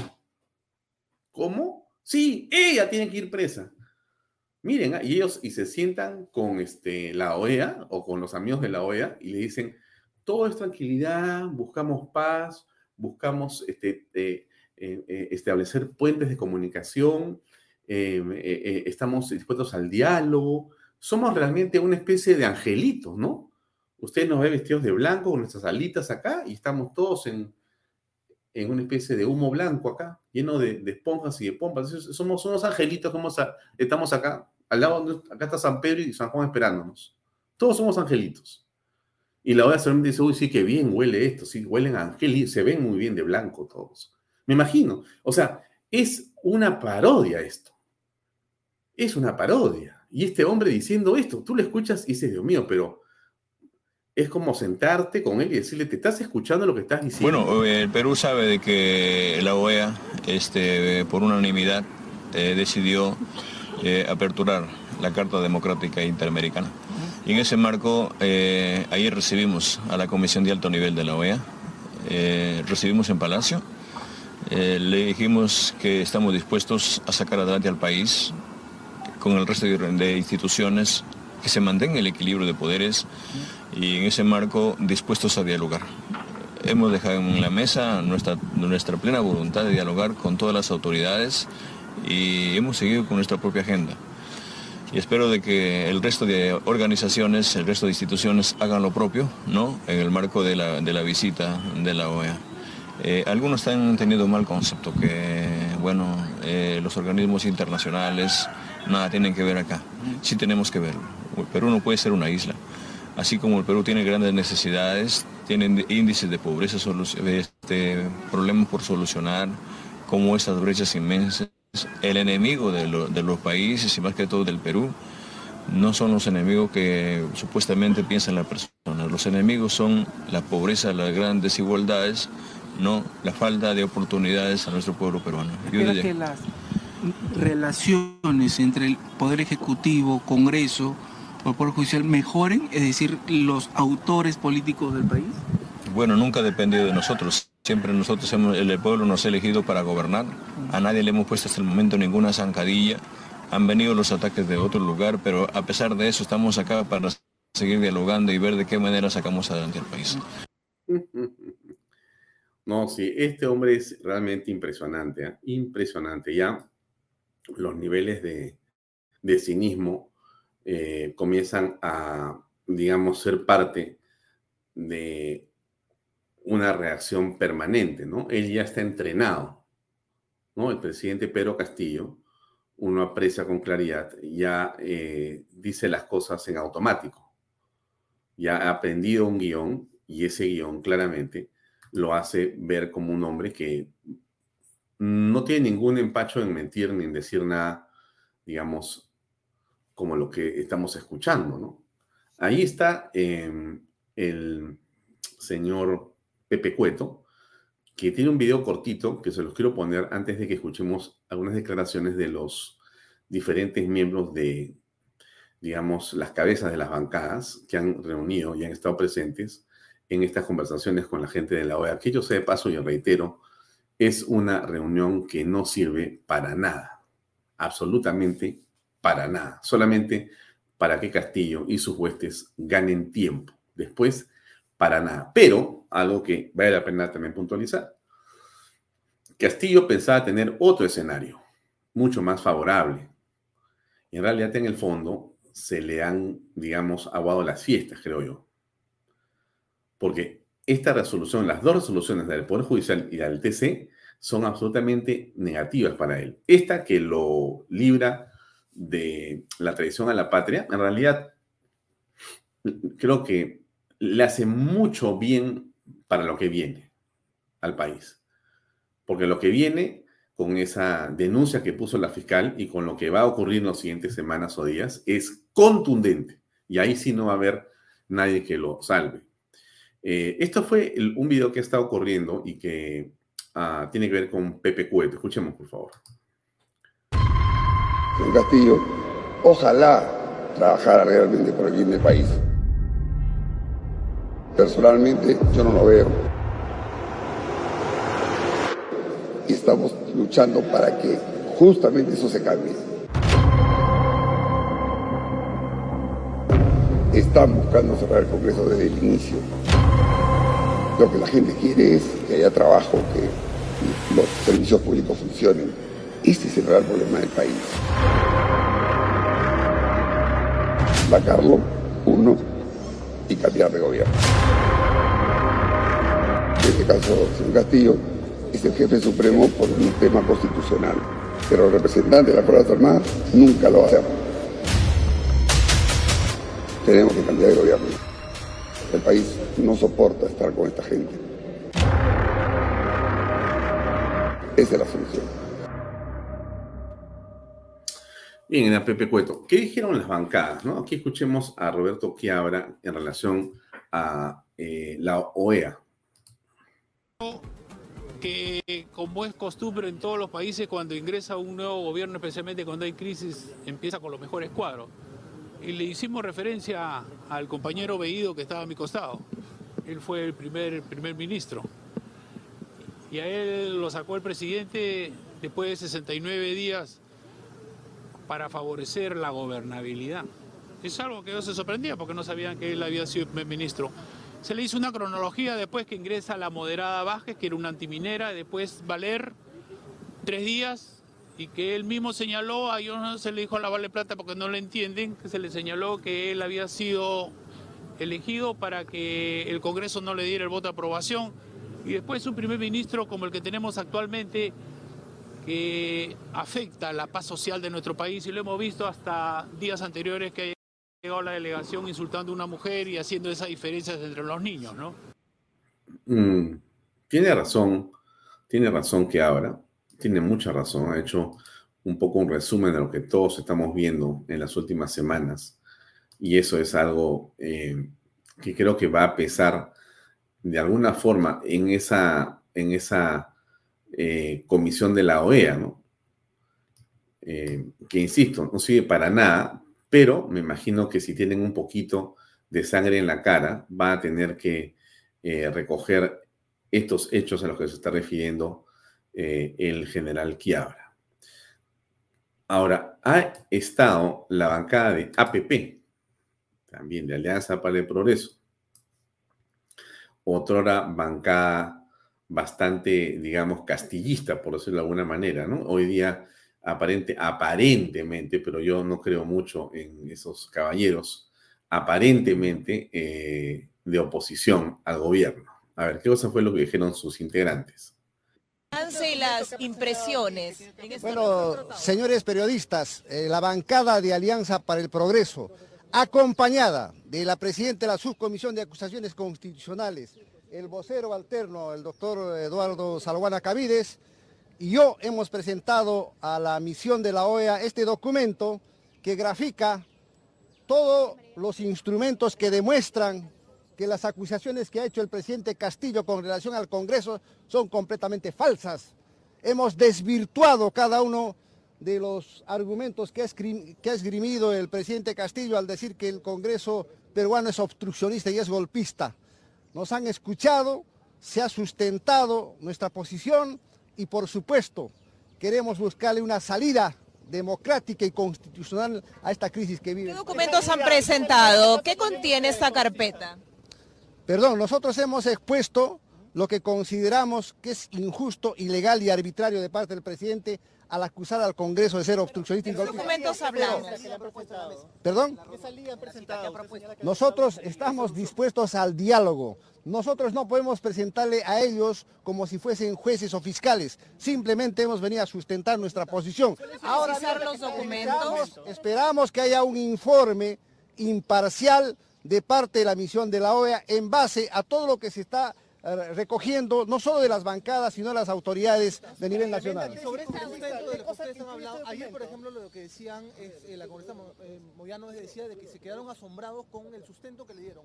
¿Cómo? Sí, ella tiene que ir presa. Miren, y ellos y se sientan con este, la OEA o con los amigos de la OEA y le dicen, todo es tranquilidad, buscamos paz, buscamos este, eh, eh, eh, establecer puentes de comunicación, estamos dispuestos al diálogo, somos realmente una especie de angelitos, ¿no? Usted nos ve vestidos de blanco con nuestras alitas acá y estamos todos en, en una especie de humo blanco acá, lleno de, esponjas y de pompas. Somos unos angelitos, como estamos acá, al lado, acá está San Pedro y San Juan esperándonos. Todos somos angelitos. Y la OEA solamente dice, uy, sí, que bien huele esto, sí, huelen a y se ven muy bien de blanco todos. Me imagino. O sea, es una parodia esto. Es una parodia. Y este hombre diciendo esto, tú lo escuchas y dices, Dios mío, pero es como sentarte con él y decirle, ¿te estás escuchando lo que estás diciendo? Bueno, el Perú sabe de que la OEA, este, por unanimidad, eh, decidió eh, aperturar la Carta Democrática Interamericana. Y en ese marco, eh, ayer recibimos a la Comisión de Alto Nivel de la OEA, eh, recibimos en Palacio, eh, le dijimos que estamos dispuestos a sacar adelante al país con el resto de, instituciones, que se mantenga el equilibrio de poderes y en ese marco dispuestos a dialogar. Hemos dejado en la mesa nuestra, nuestra plena voluntad de dialogar con todas las autoridades y hemos seguido con nuestra propia agenda y espero de que el resto de organizaciones, el resto de instituciones hagan lo propio, ¿no? En el marco de la, visita de la OEA. Eh, algunos están teniendo mal concepto que, bueno, eh, los organismos internacionales nada tienen que ver acá. Sí tenemos que verlo. El Perú no puede ser una isla. Así como el Perú tiene grandes necesidades, tienen índices de pobreza, este, problemas por solucionar, como estas brechas inmensas el enemigo de, los países y más que todo del Perú no son los enemigos que supuestamente piensan la persona. Los enemigos son la pobreza, las grandes desigualdades, no la falta de oportunidades a nuestro pueblo peruano. Yo que las relaciones entre el Poder Ejecutivo, Congreso o el Poder Judicial mejoren, es decir, los autores políticos del país? Bueno, nunca ha dependido de nosotros. Siempre nosotros, hemos, el pueblo nos ha elegido para gobernar. A nadie le hemos puesto hasta el momento ninguna zancadilla. Han venido los ataques de otro lugar, pero a pesar de eso estamos acá para seguir dialogando y ver de qué manera sacamos adelante al país. No, sí, este hombre es realmente impresionante, ¿eh? impresionante. Ya los niveles de, de cinismo eh, comienzan a, digamos, ser parte de una reacción permanente, ¿no? Él ya está entrenado, ¿no? El presidente Pedro Castillo, uno aprecia con claridad, ya eh, dice las cosas en automático. Ya ha aprendido un guion y ese guion claramente lo hace ver como un hombre que no tiene ningún empacho en mentir ni en decir nada, digamos, como lo que estamos escuchando, ¿no? Ahí está em, el señor Pepe Cueto, que tiene un video cortito que se los quiero poner antes de que escuchemos algunas declaraciones de los diferentes miembros de, digamos, las cabezas de las bancadas que han reunido y han estado presentes en estas conversaciones con la gente de la OEA, que yo sé de paso y reitero, es una reunión que no sirve para nada, absolutamente para nada, solamente para que Castillo y sus huestes ganen tiempo. Después, para nada. Pero, algo que vale la pena también puntualizar, Castillo pensaba tener otro escenario, mucho más favorable. Y en realidad, en el fondo, se le han, digamos, aguado las fiestas, creo yo porque esta resolución, las dos resoluciones del Poder Judicial y del TC, son absolutamente negativas para él. Esta que lo libra de la traición a la patria, en realidad creo que le hace mucho bien para lo que viene al país. Porque lo que viene con esa denuncia que puso la fiscal y con lo que va a ocurrir en las siguientes semanas o días es contundente. Y ahí sí no va a haber nadie que lo salve. Eh, esto fue un video que está ocurriendo y que ah, tiene que ver con Pepe Cueto. Escuchemos, por favor. Castillo, ojalá trabajara realmente por el bien del país. Personalmente, yo no lo veo. Estamos luchando para que justamente eso se cambie. Están buscando cerrar el Congreso desde el inicio. Lo que la gente quiere es que haya trabajo, que los servicios públicos funcionen. Este es el real problema del país. Sacarlo, uno, y cambiar de gobierno. En este caso, señor Castillo es el jefe supremo por un tema constitucional, pero el representante de las Fuerzas Armadas nunca lo hacer. Tenemos que cambiar de gobierno. El país no soporta estar con esta gente. Esa es la solución. Bien, a Pepe Cueto, ¿qué dijeron las bancadas? Aquí escuchemos a Roberto Quiabra en relación a eh, la OEA. Que como es costumbre en todos los países, cuando ingresa un nuevo gobierno, especialmente cuando hay crisis, empieza con los mejores cuadros y le hicimos referencia al compañero Veído que estaba a mi costado. Él fue el primer, primer ministro. Y a él lo sacó el presidente después de 69 días para favorecer la gobernabilidad. Es algo que yo se sorprendía porque no sabían que él había sido primer ministro. Se le hizo una cronología después que ingresa la moderada Vázquez, que era una antiminera, después Valer, tres días, y que él mismo señaló, a ellos no se le dijo a la Vale Plata porque no le entienden, que se le señaló que él había sido elegido para que el Congreso no le diera el voto de aprobación. Y después un primer ministro como el que tenemos actualmente, que afecta la paz social de nuestro país, y lo hemos visto hasta días anteriores que ha llegado la delegación insultando a una mujer y haciendo esas diferencias entre los niños, ¿no? Mm, tiene razón, tiene razón que ahora tiene mucha razón. Ha hecho un poco un resumen de lo que todos estamos viendo en las últimas semanas. Y eso es algo eh, que creo que va a pesar de alguna forma en esa, en esa eh, comisión de la OEA, ¿no? Eh, que insisto, no sirve para nada, pero me imagino que si tienen un poquito de sangre en la cara, va a tener que recoger estos hechos a los que se está refiriendo eh, el general Quiabra. Ahora, ha estado la bancada de APP también de Alianza para el Progreso. Otrora bancada bastante, digamos, castillista, por decirlo de alguna manera, ¿no? Hoy día, aparente, aparentemente, pero yo no creo mucho en esos caballeros, aparentemente eh, de oposición al gobierno. A ver, ¿qué cosa fue lo que dijeron sus integrantes? y las impresiones. Bueno, señores periodistas, eh, la bancada de Alianza para el Progreso, acompañada de la presidenta de la Subcomisión de Acusaciones Constitucionales, el vocero alterno, el doctor Eduardo Salguana Cavides, y yo hemos presentado a la misión de la OEA este documento que grafica todos los instrumentos que demuestran que las acusaciones que ha hecho el presidente Castillo con relación al Congreso son completamente falsas. Hemos desvirtuado cada uno de los argumentos que ha, esgrimido el presidente Castillo al decir que el Congreso peruano es obstruccionista y es golpista. Nos han escuchado, se ha sustentado nuestra posición y por supuesto queremos buscarle una salida democrática y constitucional a esta crisis que vive. ¿Qué documentos han presentado? ¿Qué contiene esta carpeta? Perdón, nosotros hemos expuesto lo que consideramos que es injusto, ilegal y arbitrario de parte del presidente al acusar al Congreso de ser obstruccionista. ¿Qué documentos hablamos? ¿Perdón? Nosotros estamos dispuestos al diálogo. Nosotros no podemos presentarle a ellos como si fuesen jueces o fiscales. Simplemente hemos venido a sustentar nuestra posición. Ahora los documentos. esperamos que haya un informe imparcial de parte de la misión de la OEA en base a todo lo que se está recogiendo, no solo de las bancadas, sino de las autoridades de nivel nacional. Sobre este aspecto de lo que ustedes han hablado, ayer, por ejemplo, lo que decían, es, eh, la congresista eh, Moyano decía de que se quedaron asombrados con el sustento que le dieron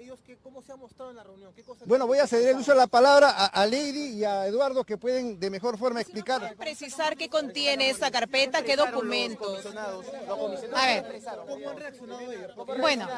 ellos cómo se ha mostrado en la reunión? bueno, voy a ceder el uso de la palabra a, Lady y a Eduardo que pueden de mejor forma explicar. precisar qué contiene esta carpeta, qué documentos. A ver. Bueno,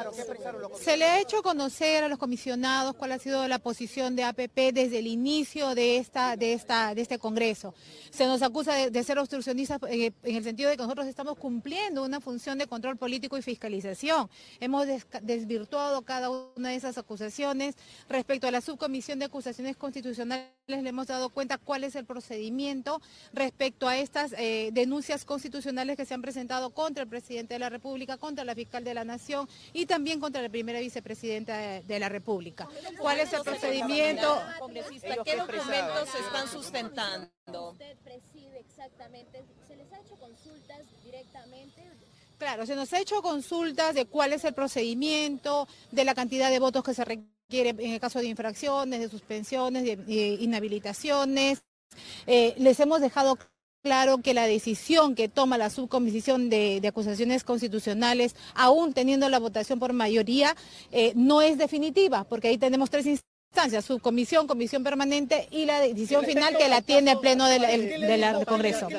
se le ha hecho conocer a los comisionados cuál ha sido la posición de APP desde el inicio de esta, de esta, de este Congreso. Se nos acusa de, ser obstruccionistas eh, en el sentido de que nosotros estamos cumpliendo una función de control político y fiscalización. Hemos desvirtuado cada una de esas acusaciones. Respecto a la subcomisión de acusaciones constitucionales, le hemos dado cuenta cuál es el procedimiento respecto a estas eh, denuncias constitucionales que se han presentado contra el presidente de la República, contra la fiscal de la Nación y también contra la primera vicepresidenta de, la República. ¿Cuál es el procedimiento? ¿Qué documentos se están sustentando? Usted preside exactamente. ¿Se les ha hecho consultas directamente? Claro, se nos ha hecho consultas de cuál es el procedimiento, de la cantidad de votos que se requiere en el caso de infracciones, de suspensiones, de, inhabilitaciones. Eh, les hemos dejado claro que la decisión que toma la subcomisión de, acusaciones constitucionales, aún teniendo la votación por mayoría, eh, no es definitiva, porque ahí tenemos tres instancias subcomisión, comisión permanente y la decisión final que la tiene el Pleno del, del Congreso. ¿Qué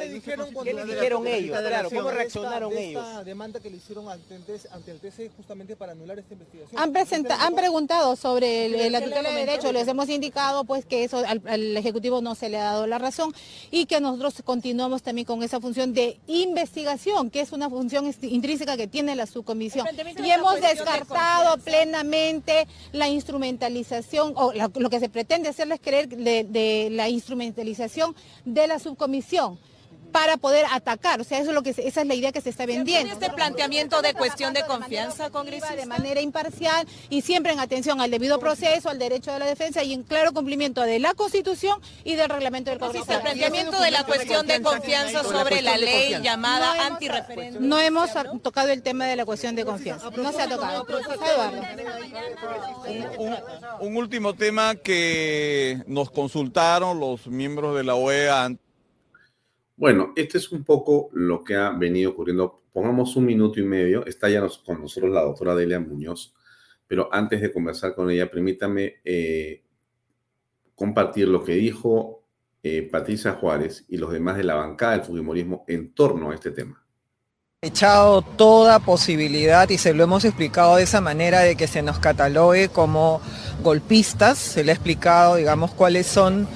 le dijeron, ellos? Claro, ¿cómo reaccionaron ellos? Esta demanda que le hicieron ante el TC justamente para anular esta investigación. Han, han preguntado sobre la tutela de derechos, les hemos indicado pues que eso al, Ejecutivo no se le ha dado la razón y que nosotros continuamos también con esa función de investigación, que es una función intrínseca que tiene la subcomisión. Y hemos descartado plenamente la instrumentalización lo que se pretende hacerles creer de la instrumentalización de la subcomisión para poder atacar. O sea, eso es lo que esa es la idea que se está vendiendo. este planteamiento de cuestión de confianza, congresista? De manera imparcial y siempre en atención al debido proceso, al derecho de la defensa y en claro cumplimiento de la Constitución y del reglamento del Congreso. el planteamiento de la cuestión de confianza sobre la ley llamada antirreferéndum. No hemos tocado el tema de la cuestión de confianza. No se ha tocado. un último tema que nos consultaron los miembros de la OEA bueno, este es un poco lo que ha venido ocurriendo. Pongamos un minuto y medio. Está ya con nosotros la doctora Delia Muñoz, pero antes de conversar con ella, permítame eh, compartir lo que dijo eh, Patricia Juárez y los demás de la bancada del Fujimorismo en torno a este tema echado toda posibilidad y se lo hemos explicado de esa manera de que se nos catalogue como golpistas, se le ha explicado, digamos, cuáles son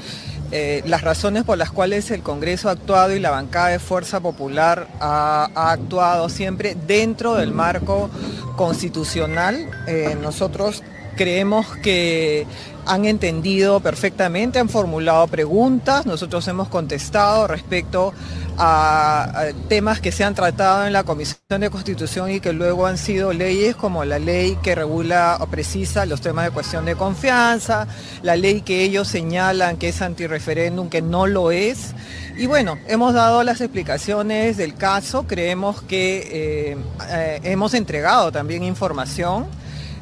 eh, las razones por las cuales el Congreso ha actuado y la bancada de Fuerza Popular ha, actuado siempre dentro del marco constitucional. Eh, nosotros creemos que han entendido perfectamente, han formulado preguntas, nosotros hemos contestado respecto a, temas que se han tratado en la Comisión de Constitución y que luego han sido leyes como la ley que regula o precisa los temas de cuestión de confianza, la ley que ellos señalan que es antirreferéndum, que no lo es. Y bueno, hemos dado las explicaciones del caso, creemos que eh, eh, hemos entregado también información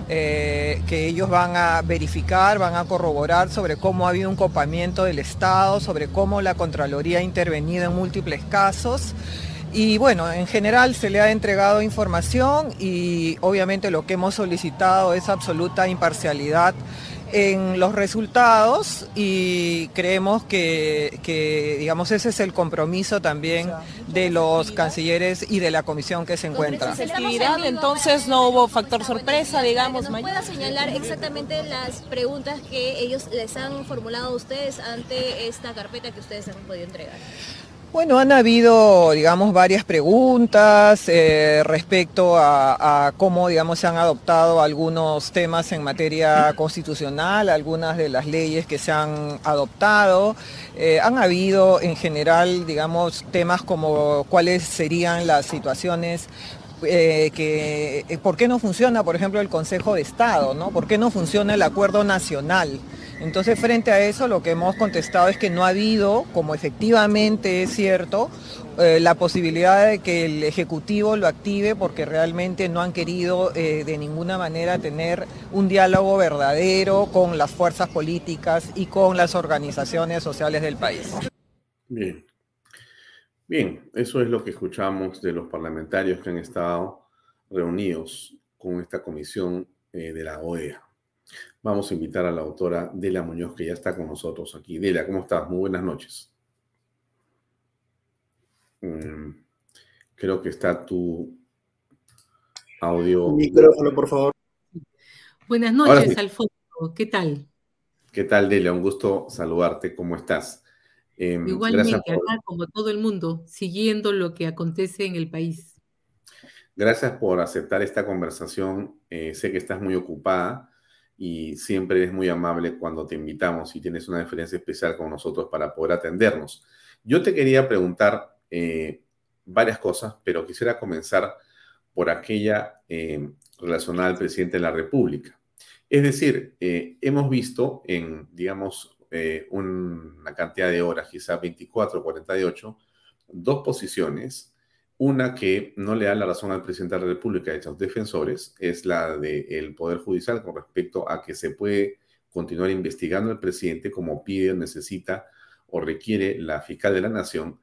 eh, que ellos van a verificar, van a corroborar sobre cómo ha habido un copamiento del Estado, sobre cómo la Contraloría ha intervenido en múltiples casos. Y bueno, en general se le ha entregado información y obviamente lo que hemos solicitado es absoluta imparcialidad en los resultados y creemos que, que, digamos, ese es el compromiso también de los cancilleres y de la comisión que se encuentra. Entonces no hubo factor sorpresa, digamos. ¿Nos pueda señalar exactamente las preguntas que ellos les han formulado a ustedes ante esta carpeta que ustedes han podido entregar? Bueno, han habido, digamos, varias preguntas eh, respecto a, cómo, digamos, se han adoptado algunos temas en materia constitucional, algunas de las leyes que se han adoptado. Eh, han habido, en general, digamos, temas como cuáles serían las situaciones eh, que por qué no funciona, por ejemplo, el Consejo de Estado. ¿Por qué no funciona el acuerdo nacional? Entonces, frente a eso, lo que hemos contestado es que no ha habido, como efectivamente es cierto, eh, la posibilidad de que el Ejecutivo lo active porque realmente no han querido eh, de ninguna manera tener un diálogo verdadero con las fuerzas políticas y con las organizaciones sociales del país. Bien. Bien, eso es lo que escuchamos de los parlamentarios que han estado reunidos con esta comisión eh, de la OEA. Vamos a invitar a la autora Dela Muñoz, que ya está con nosotros aquí. Dela, ¿cómo estás? Muy buenas noches. Mm, creo que está tu audio. Micrófono, por favor. Buenas noches, sí. Alfonso. ¿Qué tal? ¿Qué tal, Dela? Un gusto saludarte. ¿Cómo estás? Eh, Igualmente, por... acá, como todo el mundo, siguiendo lo que acontece en el país. Gracias por aceptar esta conversación. Eh, sé que estás muy ocupada y siempre eres muy amable cuando te invitamos y tienes una diferencia especial con nosotros para poder atendernos. Yo te quería preguntar eh, varias cosas, pero quisiera comenzar por aquella eh, relacionada al presidente de la República. Es decir, eh, hemos visto en, digamos, eh, una cantidad de horas, quizá 24 o 48, dos posiciones. Una que no le da la razón al presidente de la República a los defensores es la del Poder Judicial con respecto a que se puede continuar investigando al presidente como pide, necesita o requiere la fiscal de la Nación.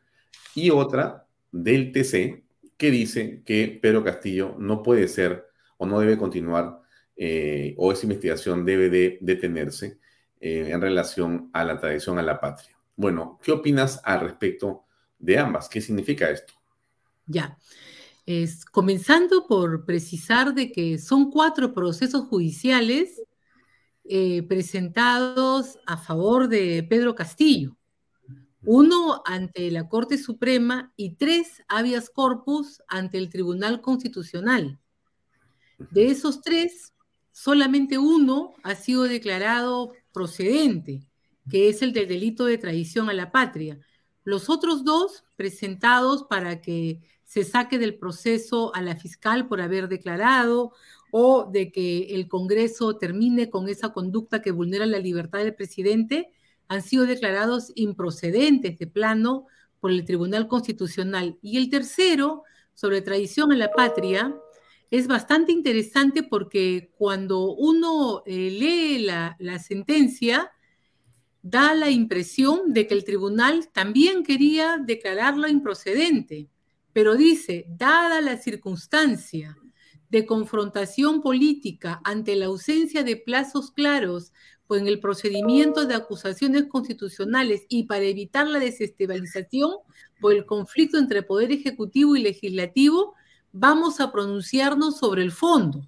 Y otra del TC que dice que Pedro Castillo no puede ser o no debe continuar eh, o esa investigación debe de detenerse eh, en relación a la tradición a la patria. Bueno, ¿qué opinas al respecto de ambas? ¿Qué significa esto? Ya. Es, comenzando por precisar de que son cuatro procesos judiciales eh, presentados a favor de Pedro Castillo. Uno ante la Corte Suprema y tres habeas corpus ante el Tribunal Constitucional. De esos tres, solamente uno ha sido declarado procedente, que es el del delito de traición a la patria. Los otros dos presentados para que se saque del proceso a la fiscal por haber declarado o de que el Congreso termine con esa conducta que vulnera la libertad del presidente, han sido declarados improcedentes de plano por el Tribunal Constitucional. Y el tercero, sobre traición a la patria, es bastante interesante porque cuando uno eh, lee la, la, sentencia, da la impresión de que el tribunal también quería declararlo improcedente, pero dice, dada la circunstancia de confrontación política ante la ausencia de plazos claros pues en el procedimiento de acusaciones constitucionales y para evitar la desestabilización por el conflicto entre poder ejecutivo y legislativo, vamos a pronunciarnos sobre el fondo.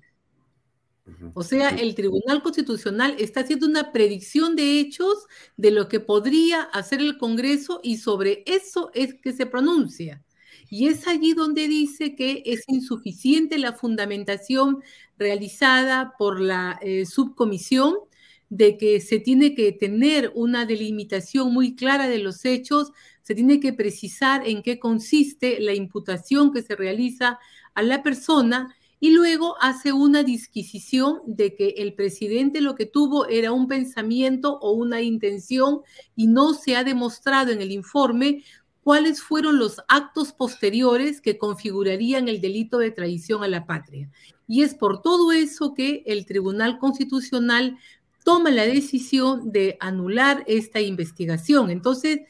O sea, el Tribunal Constitucional está haciendo una predicción de hechos de lo que podría hacer el Congreso y sobre eso es que se pronuncia. Y es allí donde dice que es insuficiente la fundamentación realizada por la eh, subcomisión de que se tiene que tener una delimitación muy clara de los hechos, se tiene que precisar en qué consiste la imputación que se realiza a la persona y luego hace una disquisición de que el presidente lo que tuvo era un pensamiento o una intención y no se ha demostrado en el informe cuáles fueron los actos posteriores que configurarían el delito de traición a la patria. Y es por todo eso que el Tribunal Constitucional toma la decisión de anular esta investigación. Entonces,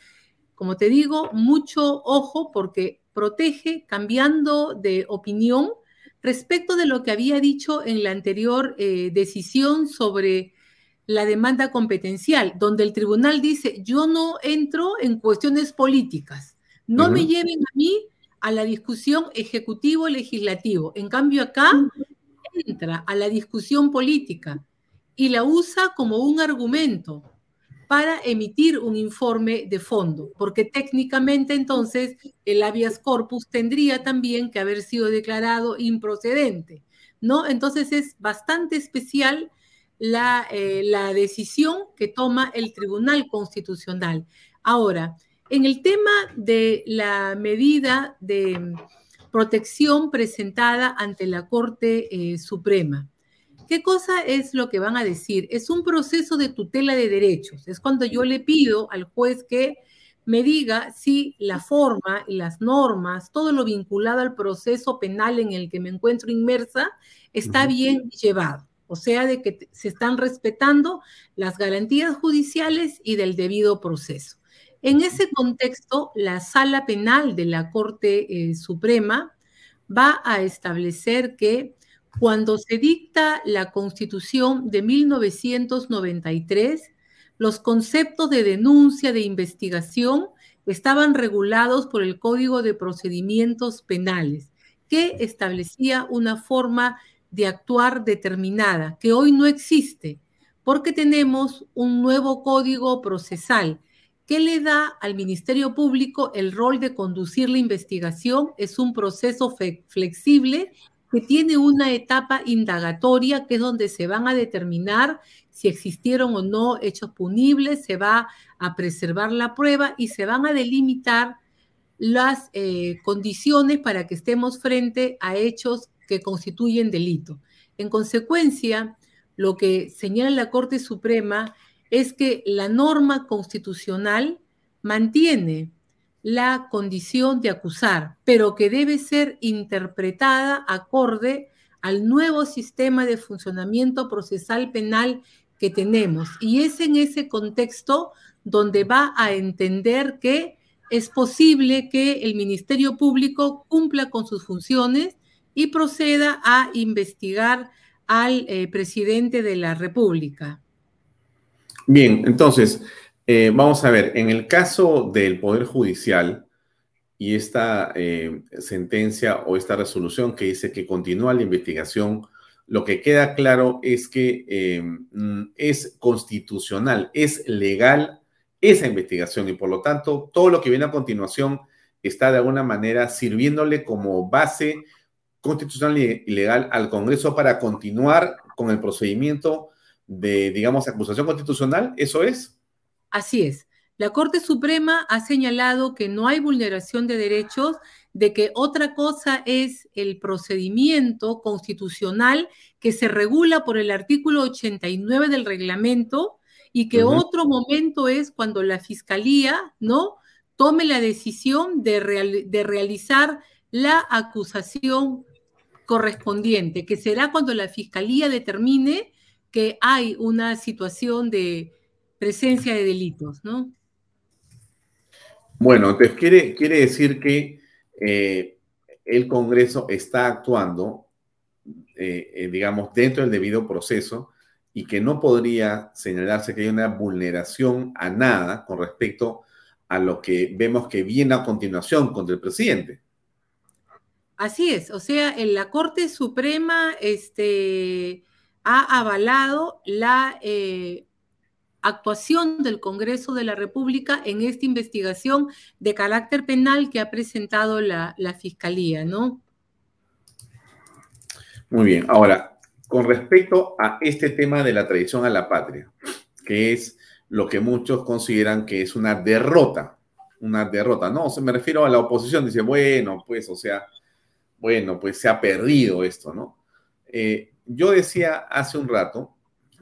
como te digo, mucho ojo porque protege cambiando de opinión respecto de lo que había dicho en la anterior eh, decisión sobre la demanda competencial, donde el tribunal dice, yo no entro en cuestiones políticas, no me lleven a mí a la discusión ejecutivo-legislativo. En cambio, acá entra a la discusión política y la usa como un argumento para emitir un informe de fondo, porque técnicamente entonces el habeas corpus tendría también que haber sido declarado improcedente, ¿no? Entonces es bastante especial la, eh, decisión que toma el Tribunal Constitucional. Ahora, en el tema de la medida de protección presentada ante la Corte eh, Suprema, ¿Qué cosa es lo que van a decir? Es un proceso de tutela de derechos. Es cuando yo le pido al juez que me diga si la forma y las normas, todo lo vinculado al proceso penal en el que me encuentro inmersa, está bien llevado. O sea, de que se están respetando las garantías judiciales y del debido proceso. En ese contexto, la sala penal de la Corte eh, Suprema va a establecer que cuando se dicta la Constitución de 1993, los conceptos de denuncia, de investigación, estaban regulados por el Código de Procedimientos Penales, que establecía una forma de actuar determinada, que hoy no existe, porque tenemos un nuevo código procesal que le da al Ministerio Público el rol de conducir la investigación. Es un proceso flexible que tiene una etapa indagatoria que es donde se van a determinar si existieron o no hechos punibles, se va a preservar la prueba y se van a delimitar las eh, condiciones para que estemos frente a hechos que constituyen delito. En consecuencia, lo que señala la Corte Suprema es que la norma constitucional mantiene la condición de acusar, pero que debe ser interpretada acorde al nuevo sistema de funcionamiento procesal penal que tenemos. Y es en ese contexto donde va a entender que es posible que el Ministerio Público cumpla con sus funciones y proceda a investigar al eh, presidente de la República. Bien, entonces, eh, vamos a ver, en el caso del Poder Judicial y esta eh, sentencia o esta resolución que dice que continúa la investigación, lo que queda claro es que eh, mm, es constitucional, es legal esa investigación y por lo tanto todo lo que viene a continuación está de alguna manera sirviéndole como base constitucional y legal al Congreso para continuar con el procedimiento de, digamos, acusación constitucional. ¿Eso es? Así es. La Corte Suprema ha señalado que no hay vulneración de derechos, de que otra cosa es el procedimiento constitucional que se regula por el artículo 89 del reglamento y que otro momento es cuando la Fiscalía, ¿no? Tome la decisión de, de realizar la acusación correspondiente, que será cuando la Fiscalía determine que hay una situación de, presencia de delitos, ¿no? Bueno, entonces quiere, quiere decir que eh, el Congreso está actuando, eh, eh, digamos, dentro del debido proceso y que no podría señalarse que hay una vulneración a nada con respecto a lo que vemos que viene a continuación contra el presidente. Así es, o sea, en la Corte Suprema este, ha avalado la eh, actuación del Congreso de la República en esta investigación de carácter penal que ha presentado la, la Fiscalía, ¿no? Muy bien. Ahora, con respecto a este tema de la traición a la patria, que es lo que muchos consideran que es una derrota, una derrota. No, me refiero a la oposición, dice, bueno, pues, o sea, bueno, pues se ha perdido esto, ¿no? Eh, yo decía hace un rato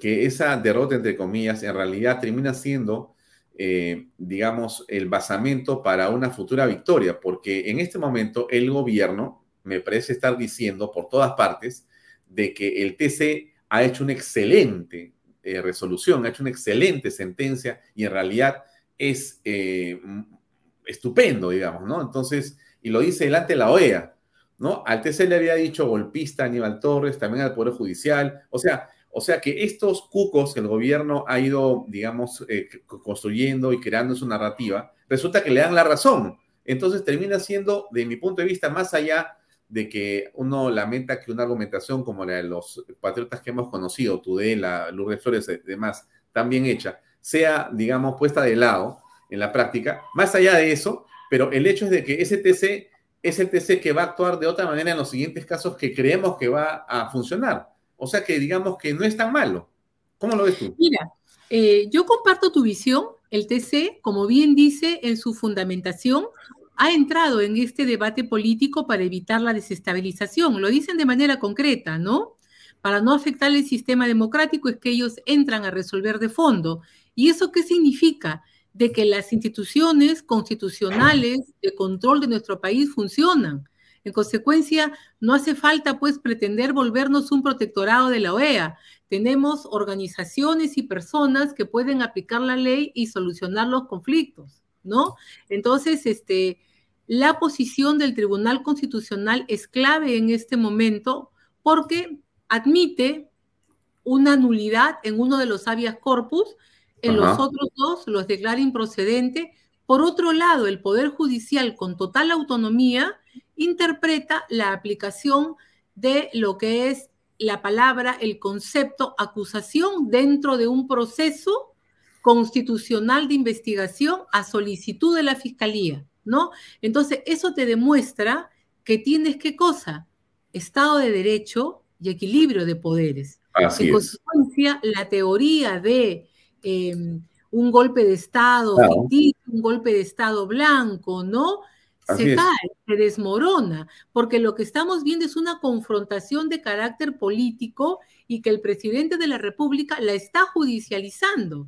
que esa derrota, entre comillas, en realidad termina siendo, eh, digamos, el basamento para una futura victoria, porque en este momento el gobierno me parece estar diciendo por todas partes de que el TC ha hecho una excelente eh, resolución, ha hecho una excelente sentencia y en realidad es eh, estupendo, digamos, ¿no? Entonces, y lo dice delante de la OEA, ¿no? Al TC le había dicho golpista Aníbal Torres, también al Poder Judicial, o sea, o sea que estos cucos que el gobierno ha ido, digamos, eh, construyendo y creando su narrativa, resulta que le dan la razón. Entonces termina siendo, de mi punto de vista, más allá de que uno lamenta que una argumentación como la de los patriotas que hemos conocido, Tudela, Lourdes Flores y demás, tan bien hecha, sea, digamos, puesta de lado en la práctica. Más allá de eso, pero el hecho es de que ese TC es el TC que va a actuar de otra manera en los siguientes casos que creemos que va a funcionar. O sea que digamos que no es tan malo. ¿Cómo lo ves tú? Mira, eh, yo comparto tu visión. El TC, como bien dice en su fundamentación, ha entrado en este debate político para evitar la desestabilización. Lo dicen de manera concreta, ¿no? Para no afectar el sistema democrático es que ellos entran a resolver de fondo. ¿Y eso qué significa? De que las instituciones constitucionales de control de nuestro país funcionan. En consecuencia, no hace falta pues pretender volvernos un protectorado de la OEA. Tenemos organizaciones y personas que pueden aplicar la ley y solucionar los conflictos, ¿no? Entonces, este, la posición del Tribunal Constitucional es clave en este momento porque admite una nulidad en uno de los habeas corpus, en los otros dos los declara improcedente. Por otro lado, el Poder Judicial con total autonomía interpreta la aplicación de lo que es la palabra, el concepto acusación dentro de un proceso constitucional de investigación a solicitud de la Fiscalía, ¿no? Entonces, eso te demuestra que tienes qué cosa? Estado de Derecho y equilibrio de poderes. en consecuencia, la teoría de em, un golpe de Estado un golpe de Estado blanco, ¿no? Se cae, se desmorona, porque lo que estamos viendo es una confrontación de carácter político y que el presidente de la República la está judicializando,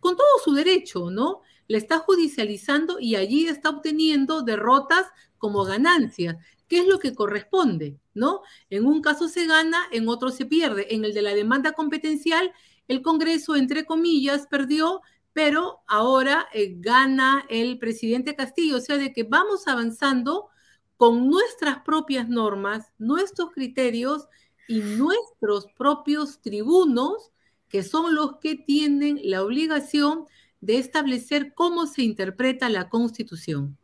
con todo su derecho, ¿no? La está judicializando y allí está obteniendo derrotas como ganancias. ¿Qué es lo que corresponde? ¿No? En un caso se gana, en otro se pierde. En el de la demanda competencial, el Congreso, entre comillas, perdió pero ahora eh, gana el presidente Castillo, o sea, de que vamos avanzando con nuestras propias normas, nuestros criterios y nuestros propios tribunos, que son los que tienen la obligación de establecer cómo se interpreta la Constitución.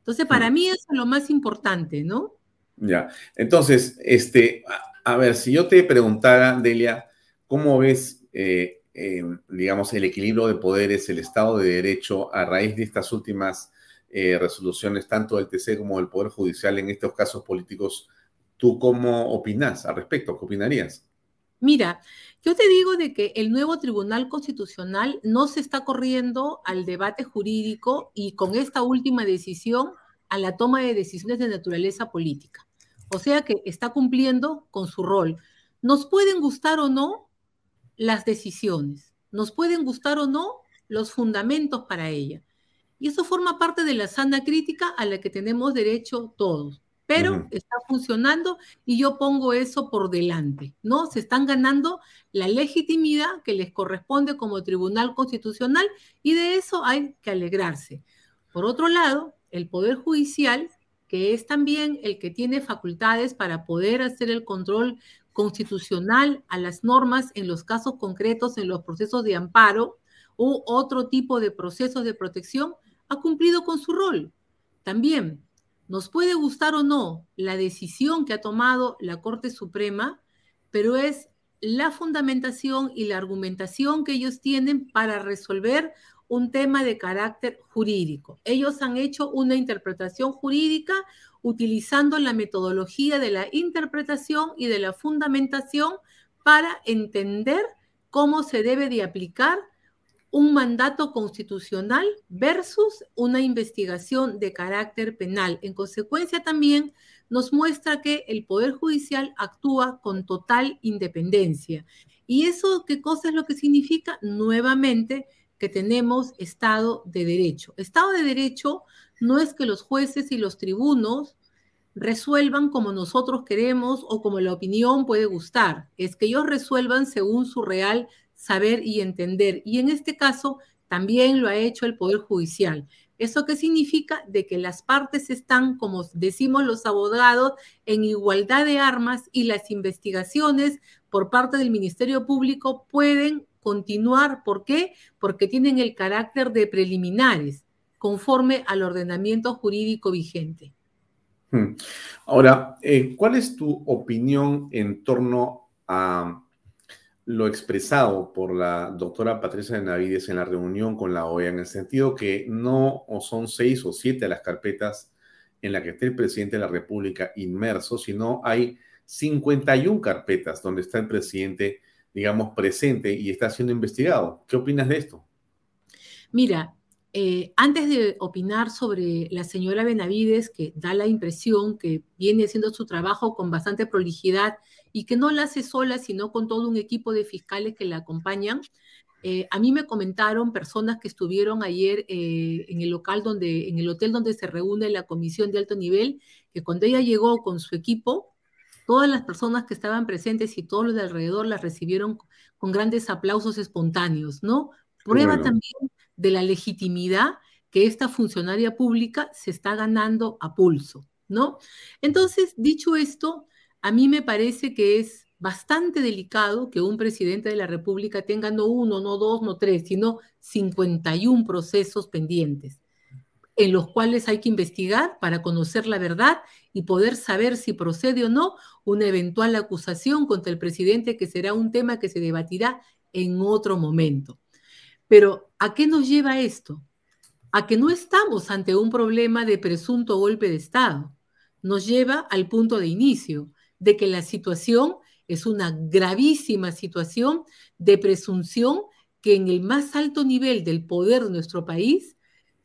Entonces, para mí eso es lo más importante, ¿no? Ya, entonces, este, a, ver, si yo te preguntara, Delia, ¿cómo ves eh, eh, digamos, el equilibrio de poderes, el Estado de Derecho, a raíz de estas últimas eh, resoluciones, tanto del TC como del Poder Judicial en estos casos políticos, ¿tú cómo opinas al respecto? ¿Qué opinarías? Mira, yo te digo de que el nuevo Tribunal Constitucional no se está corriendo al debate jurídico y con esta última decisión a la toma de decisiones de naturaleza política. O sea que está cumpliendo con su rol. Nos pueden gustar o no las decisiones. Nos pueden gustar o no los fundamentos para ella. Y eso forma parte de la sana crítica a la que tenemos derecho todos. Pero está funcionando y yo pongo eso por delante, ¿no? Se están ganando la legitimidad que les corresponde como Tribunal Constitucional y de eso hay que alegrarse. Por otro lado, el Poder Judicial, que es también el que tiene facultades para poder hacer el control constitucional a las normas en los casos concretos, en los procesos de amparo u otro tipo de procesos de protección, ha cumplido con su rol. También nos puede gustar o no la decisión que ha tomado la Corte Suprema, pero es la fundamentación y la argumentación que ellos tienen para resolver un tema de carácter jurídico. Ellos han hecho una interpretación jurídica utilizando la metodología de la interpretación y de la fundamentación para entender cómo se debe de aplicar un mandato constitucional versus una investigación de carácter penal. En consecuencia, también nos muestra que el Poder Judicial actúa con total independencia. ¿Y eso qué cosa es lo que significa? Nuevamente, que tenemos Estado de Derecho. Estado de Derecho no es que los jueces y los tribunos resuelvan como nosotros queremos o como la opinión puede gustar, es que ellos resuelvan según su real saber y entender. Y en este caso también lo ha hecho el Poder Judicial. ¿Eso qué significa? De que las partes están, como decimos los abogados, en igualdad de armas y las investigaciones por parte del Ministerio Público pueden continuar. ¿Por qué? Porque tienen el carácter de preliminares, conforme al ordenamiento jurídico vigente. Hmm. Ahora, eh, ¿cuál es tu opinión en torno a lo expresado por la doctora Patricia de Navides en la reunión con la OEA, en el sentido que no son seis o siete las carpetas en las que esté el presidente de la República inmerso, sino hay 51 carpetas donde está el presidente, digamos, presente y está siendo investigado. ¿Qué opinas de esto? Mira, eh, antes de opinar sobre la señora Benavides, que da la impresión que viene haciendo su trabajo con bastante prolijidad y que no la hace sola, sino con todo un equipo de fiscales que la acompañan, eh, a mí me comentaron personas que estuvieron ayer eh, en el local donde, en el hotel donde se reúne la comisión de alto nivel, que cuando ella llegó con su equipo, todas las personas que estaban presentes y todos los de alrededor la recibieron con grandes aplausos espontáneos, ¿no? Prueba también de la legitimidad que esta funcionaria pública se está ganando a pulso, ¿no? Entonces, dicho esto, a mí me parece que es bastante delicado que un presidente de la República tenga no uno, no dos, no tres, sino 51 procesos pendientes en los cuales hay que investigar para conocer la verdad y poder saber si procede o no una eventual acusación contra el presidente, que será un tema que se debatirá en otro momento. Pero ¿a qué nos lleva esto? A que no estamos ante un problema de presunto golpe de Estado. Nos lleva al punto de inicio, de que la situación es una gravísima situación de presunción que en el más alto nivel del poder de nuestro país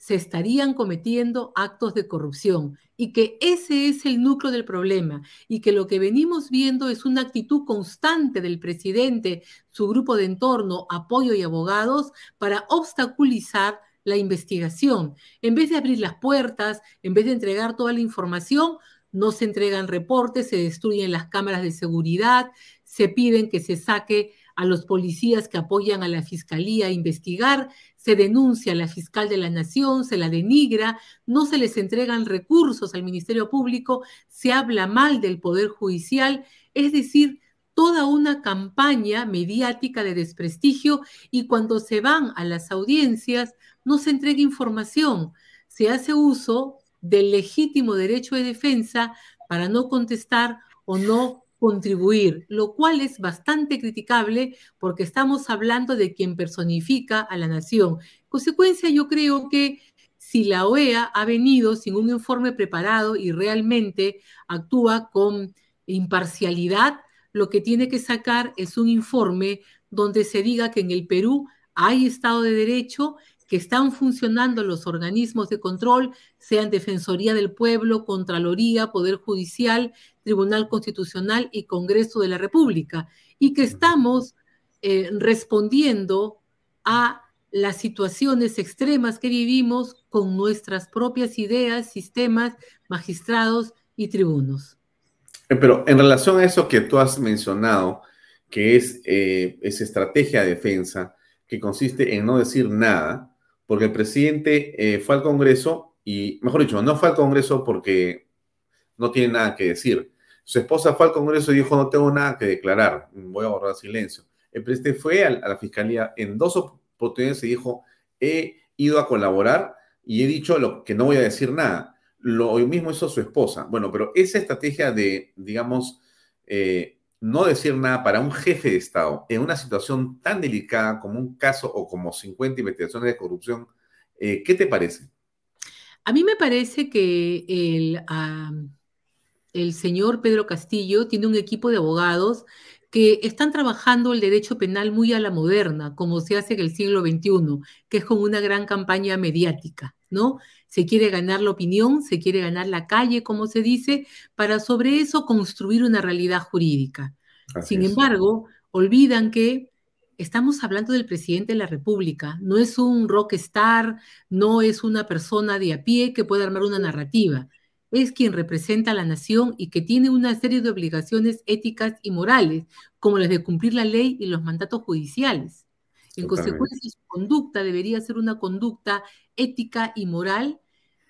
se estarían cometiendo actos de corrupción y que ese es el núcleo del problema y que lo que venimos viendo es una actitud constante del presidente, su grupo de entorno, apoyo y abogados para obstaculizar la investigación. En vez de abrir las puertas, en vez de entregar toda la información, no se entregan reportes, se destruyen las cámaras de seguridad, se piden que se saque a los policías que apoyan a la fiscalía a investigar, se denuncia a la fiscal de la nación, se la denigra, no se les entregan recursos al Ministerio Público, se habla mal del Poder Judicial, es decir, toda una campaña mediática de desprestigio y cuando se van a las audiencias no se entrega información, se hace uso del legítimo derecho de defensa para no contestar o no contribuir, lo cual es bastante criticable porque estamos hablando de quien personifica a la nación. consecuencia, yo creo que si la OEA ha venido sin un informe preparado y realmente actúa con imparcialidad, lo que tiene que sacar es un informe donde se diga que en el Perú hay Estado de Derecho que están funcionando los organismos de control, sean Defensoría del Pueblo, Contraloría, Poder Judicial, Tribunal Constitucional y Congreso de la República, y que estamos eh, respondiendo a las situaciones extremas que vivimos con nuestras propias ideas, sistemas, magistrados y tribunos. Eh, pero en relación a eso que tú has mencionado, que es eh, esa estrategia de defensa, que consiste en no decir nada, porque el presidente eh, fue al Congreso y, mejor dicho, no fue al Congreso porque no tiene nada que decir. Su esposa fue al Congreso y dijo, no tengo nada que declarar, voy a borrar silencio. El presidente fue a, la Fiscalía en dos oportunidades y dijo, he ido a colaborar y he dicho lo, que no voy a decir nada. Lo mismo hizo su esposa. Bueno, pero esa estrategia de, digamos, eh, no decir nada para un jefe de Estado en una situación tan delicada como un caso o como 50 investigaciones de corrupción, eh, ¿qué te parece? A mí me parece que el, el señor Pedro Castillo tiene un equipo de abogados que están trabajando el derecho penal muy a la moderna, como se hace en el siglo XXI, que es como una gran campaña mediática, ¿no? Se quiere ganar la opinión, se quiere ganar la calle, como se dice, para sobre eso construir una realidad jurídica. Sin embargo, olvidan que estamos hablando del presidente de la República, no es un rockstar, no es una persona de a pie que pueda armar una narrativa es quien representa a la nación y que tiene una serie de obligaciones éticas y morales, como las de cumplir la ley y los mandatos judiciales. En consecuencia, su conducta debería ser una conducta ética y moral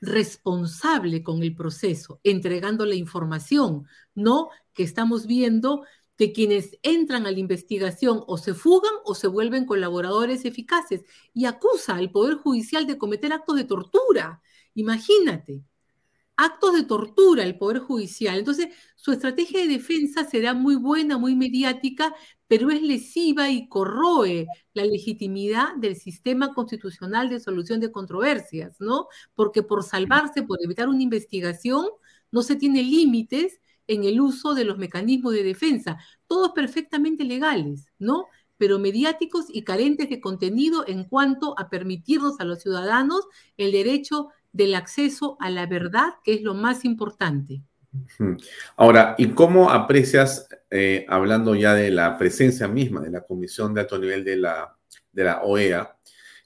responsable con el proceso, entregando la información, no que estamos viendo que quienes entran a la investigación o se fugan o se vuelven colaboradores eficaces y acusa al Poder Judicial de cometer actos de tortura. Imagínate, actos de tortura el Poder Judicial. Entonces, su estrategia de defensa será muy buena, muy mediática, pero es lesiva y corroe la legitimidad del sistema constitucional de solución de controversias, ¿no? Porque por salvarse, por evitar una investigación, no se tiene límites en el uso de los mecanismos de defensa, todos perfectamente legales, ¿no? pero mediáticos y carentes de contenido en cuanto a permitirnos a los ciudadanos el derecho del acceso a la verdad, que es lo más importante. Ahora, ¿y cómo aprecias, eh, hablando ya de la presencia misma de la Comisión de Alto Nivel de la, OEA,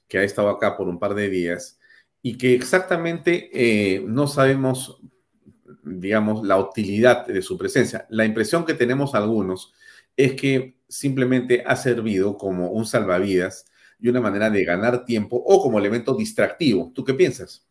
que ha estado acá por un par de días, y que exactamente eh, no sabemos, digamos, la utilidad de su presencia? La impresión que tenemos algunos es que simplemente ha servido como un salvavidas y una manera de ganar tiempo o como elemento distractivo. ¿Tú qué piensas?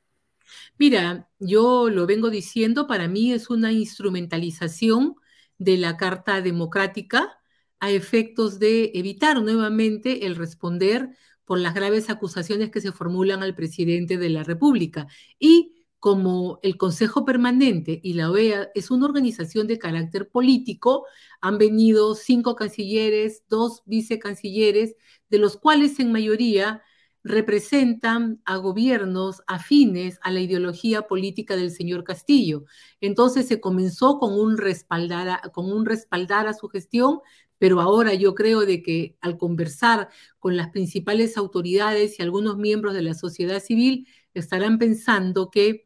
Mira, yo lo vengo diciendo, para mí es una instrumentalización de la Carta Democrática a efectos de evitar nuevamente el responder por las graves acusaciones que se formulan al presidente de la República. Y como el Consejo Permanente y la OEA es una organización de carácter político, han venido cinco cancilleres, dos vicecancilleres, de los cuales en mayoría representan a gobiernos afines a la ideología política del señor Castillo. Entonces se comenzó con un respaldar a, con un respaldar a su gestión, pero ahora yo creo de que al conversar con las principales autoridades y algunos miembros de la sociedad civil, estarán pensando que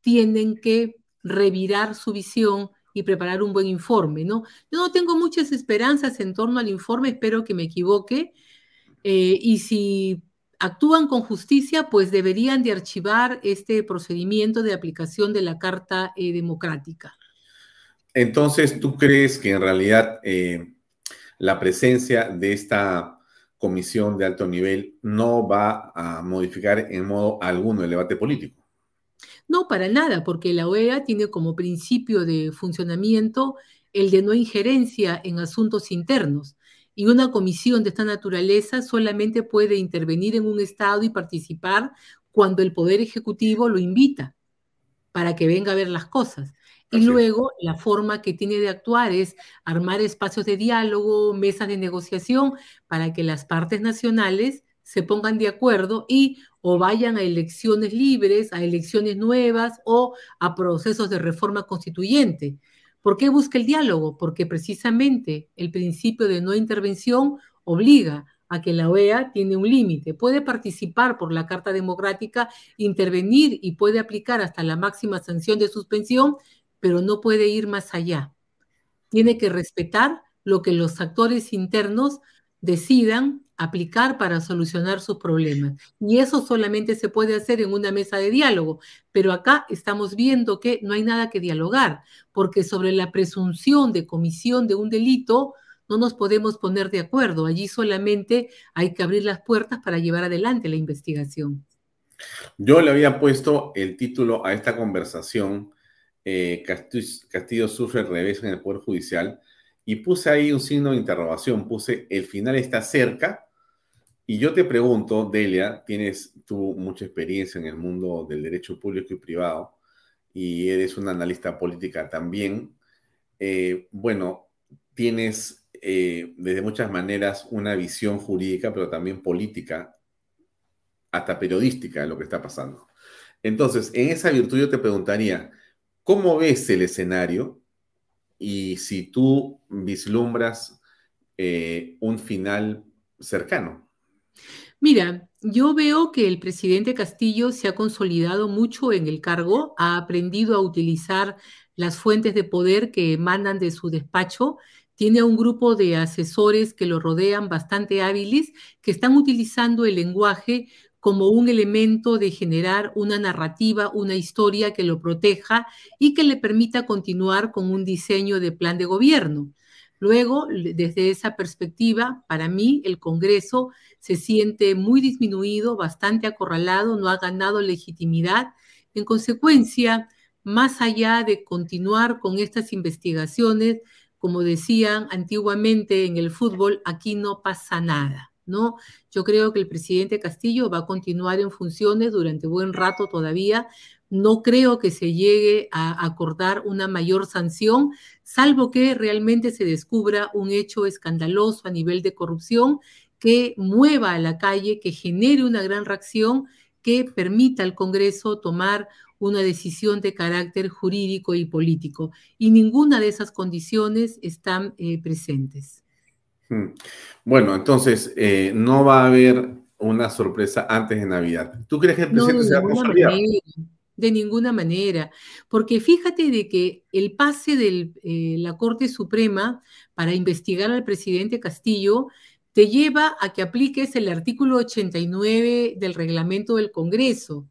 tienen que revirar su visión y preparar un buen informe, ¿no? Yo no tengo muchas esperanzas en torno al informe, espero que me equivoque. Eh, y si actúan con justicia, pues deberían de archivar este procedimiento de aplicación de la Carta eh, Democrática. Entonces, ¿tú crees que en realidad eh, la presencia de esta comisión de alto nivel no va a modificar en modo alguno el debate político? No, para nada, porque la OEA tiene como principio de funcionamiento el de no injerencia en asuntos internos y una comisión de esta naturaleza solamente puede intervenir en un Estado y participar cuando el Poder Ejecutivo lo invita para que venga a ver las cosas. Y luego la forma que tiene de actuar es armar espacios de diálogo, mesas de negociación, para que las partes nacionales se pongan de acuerdo y o vayan a elecciones libres, a elecciones nuevas o a procesos de reforma constituyente. ¿Por qué busca el diálogo? Porque precisamente el principio de no intervención obliga a que la OEA tiene un límite. Puede participar por la Carta Democrática, intervenir y puede aplicar hasta la máxima sanción de suspensión, pero no puede ir más allá. Tiene que respetar lo que los actores internos decidan aplicar para solucionar sus problemas. Y eso solamente se puede hacer en una mesa de diálogo. Pero acá estamos viendo que no hay nada que dialogar, porque sobre la presunción de comisión de un delito no nos podemos poner de acuerdo. Allí solamente hay que abrir las puertas para llevar adelante la investigación. Yo le había puesto el título a esta conversación, eh, Castillo, sufre revés en el Poder Judicial, y puse ahí un signo de interrogación, puse el final está cerca y yo te pregunto, Delia, tienes tú mucha experiencia en el mundo del derecho público y privado y eres una analista política también. Eh, bueno, tienes eh, desde muchas maneras una visión jurídica, pero también política, hasta periodística de lo que está pasando. Entonces, en esa virtud yo te preguntaría, ¿cómo ves el escenario? Y si tú vislumbras eh, un final cercano. Mira, yo veo que el presidente Castillo se ha consolidado mucho en el cargo, ha aprendido a utilizar las fuentes de poder que emanan de su despacho, tiene un grupo de asesores que lo rodean bastante hábiles, que están utilizando el lenguaje como un elemento de generar una narrativa, una historia que lo proteja y que le permita continuar con un diseño de plan de gobierno. Luego, desde esa perspectiva, para mí el Congreso se siente muy disminuido, bastante acorralado, no ha ganado legitimidad. En consecuencia, más allá de continuar con estas investigaciones, como decían antiguamente en el fútbol, aquí no pasa nada. ¿no? Yo creo que el presidente Castillo va a continuar en funciones durante buen rato todavía. No creo que se llegue a acordar una mayor sanción, salvo que realmente se descubra un hecho escandaloso a nivel de corrupción que mueva a la calle, que genere una gran reacción, que permita al Congreso tomar una decisión de carácter jurídico y político. Y ninguna de esas condiciones están eh, presentes. Hmm. Bueno, entonces, eh, no va a haber una sorpresa antes de Navidad. ¿Tú crees que el presidente no, se va a consolidar? de ninguna manera, porque fíjate de que el pase de eh, la Corte Suprema para investigar al presidente Castillo te lleva a que apliques el artículo 89 del reglamento del Congreso,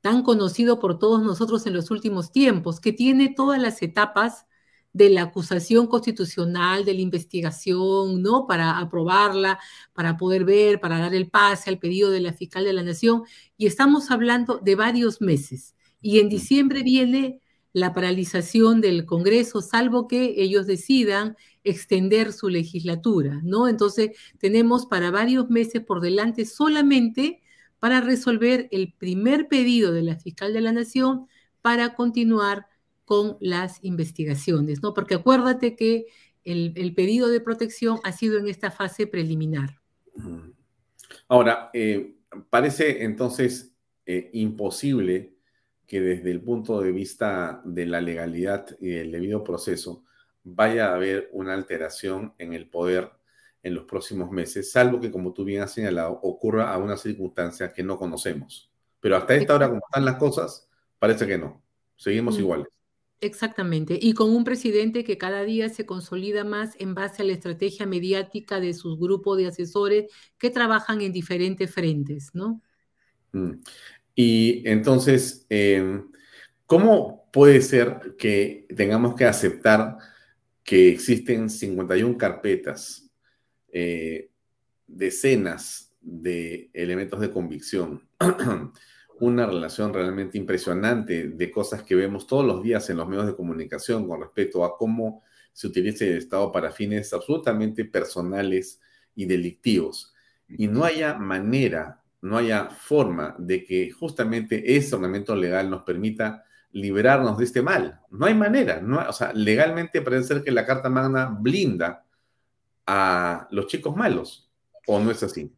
tan conocido por todos nosotros en los últimos tiempos, que tiene todas las etapas de la acusación constitucional, de la investigación, ¿no? Para aprobarla, para poder ver, para dar el pase al pedido de la fiscal de la Nación. Y estamos hablando de varios meses. Y en diciembre viene la paralización del Congreso, salvo que ellos decidan extender su legislatura, ¿no? Entonces, tenemos para varios meses por delante solamente para resolver el primer pedido de la fiscal de la Nación para continuar con las investigaciones, ¿no? Porque acuérdate que el, pedido de protección ha sido en esta fase preliminar. Ahora, eh, parece entonces eh, imposible que desde el punto de vista de la legalidad y del debido proceso vaya a haber una alteración en el poder en los próximos meses, salvo que, como tú bien has señalado, ocurra a una circunstancia que no conocemos. Pero hasta esta hora, como están las cosas, parece que no. Seguimos Mm. iguales. Exactamente, y con un presidente que cada día se consolida más en base a la estrategia mediática de sus grupos de asesores que trabajan en diferentes frentes, ¿no? Mm. Y entonces, eh, ¿cómo puede ser que tengamos que aceptar que existen 51 carpetas, eh, decenas de elementos de convicción, una relación realmente impresionante de cosas que vemos todos los días en los medios de comunicación con respecto a cómo se utiliza el Estado para fines absolutamente personales y delictivos? Y no haya manera no haya forma de que justamente ese ornamento legal nos permita liberarnos de este mal. No hay manera. No, o sea, legalmente parece ser que la Carta Magna blinda a los chicos malos, ¿o no es así?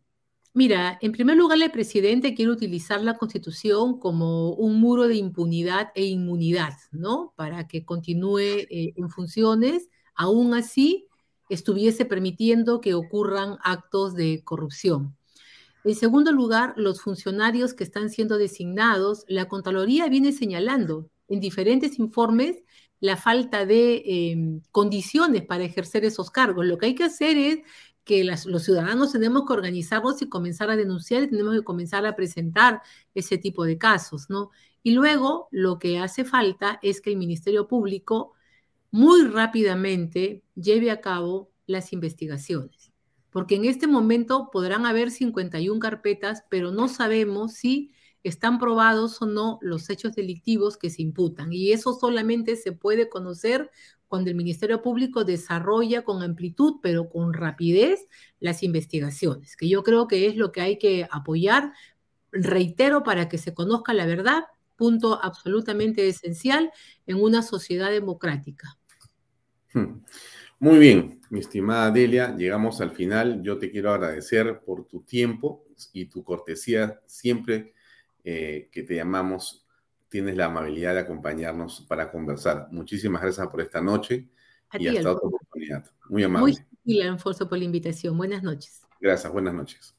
Mira, en primer lugar, el presidente quiere utilizar la Constitución como un muro de impunidad e inmunidad, ¿no? Para que continúe eh, en funciones, aún así estuviese permitiendo que ocurran actos de corrupción. En segundo lugar, los funcionarios que están siendo designados, la Contraloría viene señalando en diferentes informes la falta de eh, condiciones para ejercer esos cargos. Lo que hay que hacer es que los ciudadanos tenemos que organizarnos y comenzar a denunciar y tenemos que comenzar a presentar ese tipo de casos, ¿no? Y luego lo que hace falta es que el Ministerio Público muy rápidamente lleve a cabo las investigaciones porque en este momento podrán haber 51 carpetas, pero no sabemos si están probados o no los hechos delictivos que se imputan. Y eso solamente se puede conocer cuando el Ministerio Público desarrolla con amplitud, pero con rapidez, las investigaciones, que yo creo que es lo que hay que apoyar, reitero, para que se conozca la verdad, punto absolutamente esencial en una sociedad democrática. Hmm. Muy bien, mi estimada Delia, llegamos al final. Yo te quiero agradecer por tu tiempo y tu cortesía. Siempre eh, que te llamamos, tienes la amabilidad de acompañarnos para conversar. Muchísimas gracias por esta noche y hasta otra oportunidad. Muy amable. Muy gentil, Enforzo, por la invitación. Buenas noches. Gracias, buenas noches.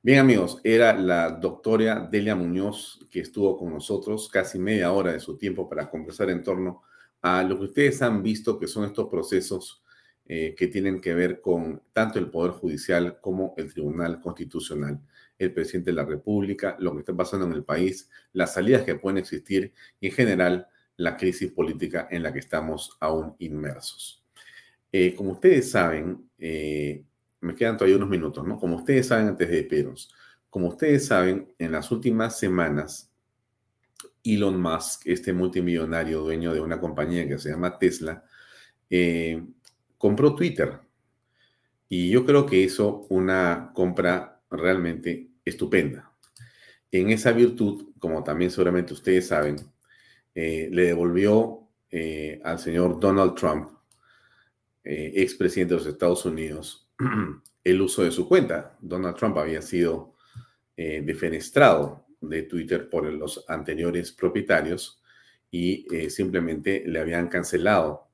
Bien, amigos, era la doctora Delia Muñoz que estuvo con nosotros casi media hora de su tiempo para conversar en torno a lo que ustedes han visto que son estos procesos eh, que tienen que ver con tanto el Poder Judicial como el Tribunal Constitucional, el presidente de la República, lo que está pasando en el país, las salidas que pueden existir y en general la crisis política en la que estamos aún inmersos. Eh, como ustedes saben, eh, me quedan todavía unos minutos, ¿no? Como ustedes saben, antes de Peros, como ustedes saben, en las últimas semanas, Elon Musk, este multimillonario dueño de una compañía que se llama Tesla, eh, compró Twitter. Y yo creo que hizo una compra realmente estupenda. En esa virtud, como también seguramente ustedes saben, eh, le devolvió eh, al señor Donald Trump, expresidente de los Estados Unidos, el uso de su cuenta. Donald Trump había sido defenestrado de Twitter por los anteriores propietarios y eh, simplemente le habían cancelado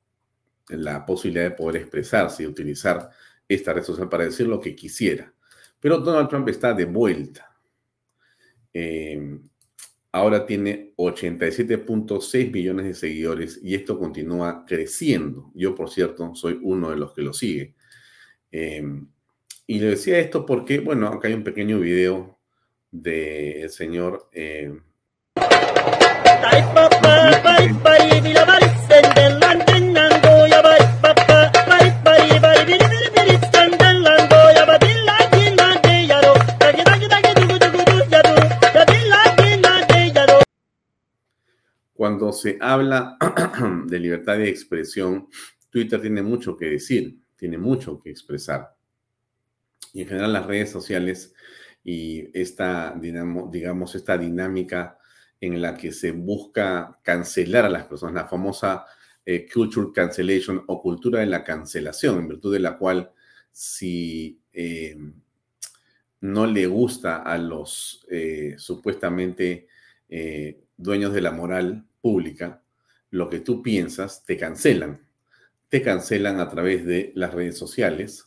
la posibilidad de poder expresarse y utilizar esta red social para decir lo que quisiera. Pero Donald Trump está de vuelta. Em, ahora tiene 87.6 millones de seguidores y esto continúa creciendo. Yo, por cierto, soy uno de los que lo sigue. Em, y le decía esto porque, bueno, acá hay un pequeño video del señor eh, cuando se habla de libertad de expresión, Twitter tiene mucho que decir, tiene mucho que expresar. Y en general las redes sociales y esta, digamos, esta dinámica en la que se busca cancelar a las personas, la famosa eh, culture cancellation o cultura de la cancelación, en virtud de la cual si eh, no le gusta a los eh, supuestamente dueños de la moral pública, lo que tú piensas, te cancelan. Te cancelan a través de las redes sociales,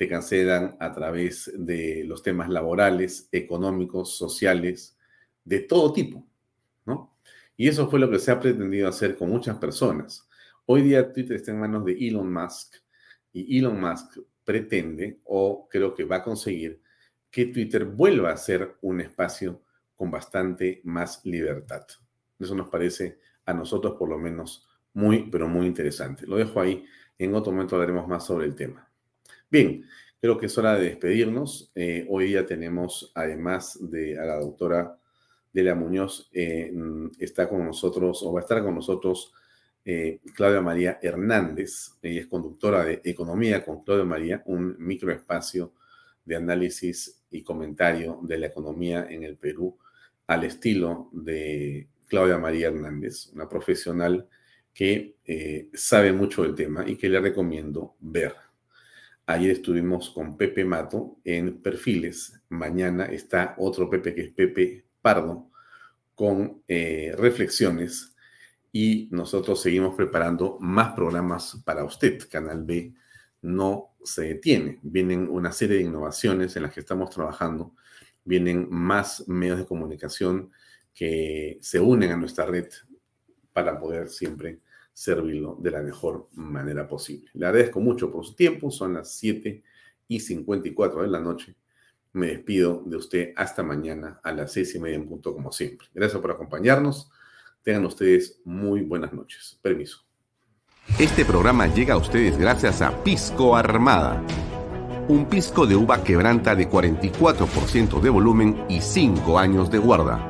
te cancelan a través de los temas laborales, económicos, sociales, de todo tipo, ¿no? Y eso fue lo que se ha pretendido hacer con muchas personas. Hoy día Twitter está en manos de Elon Musk y Elon Musk pretende, o creo que va a conseguir, que Twitter vuelva a ser un espacio con bastante más libertad. Eso nos parece a nosotros por lo menos muy, pero muy interesante. Lo dejo ahí. En otro momento hablaremos más sobre el tema. Bien, creo que es hora de despedirnos. Eh, hoy día tenemos, además de a la doctora Delia Muñoz, eh, está con nosotros, o va a estar con nosotros, eh, Claudia María Hernández. Ella es conductora de Economía con Claudia María, un microespacio de análisis y comentario de la economía en el Perú al estilo de Claudia María Hernández, una profesional que sabe mucho del tema y que le recomiendo ver. Ayer estuvimos con Pepe Mato en Perfiles. Mañana está otro Pepe que es Pepe Pardo con eh, reflexiones y nosotros seguimos preparando más programas para usted. Canal B no se detiene. Vienen una serie de innovaciones en las que estamos trabajando. Vienen más medios de comunicación que se unen a nuestra red para poder siempre servirlo de la mejor manera posible. Le agradezco mucho por su tiempo, son las 7 y 54 de la noche. Me despido de usted hasta mañana a las 6 y media en punto, como siempre. Gracias por acompañarnos. Tengan ustedes muy buenas noches. Permiso. Este programa llega a ustedes gracias a Pisco Armada. Un pisco de uva quebranta de 44% de volumen y 5 años de guarda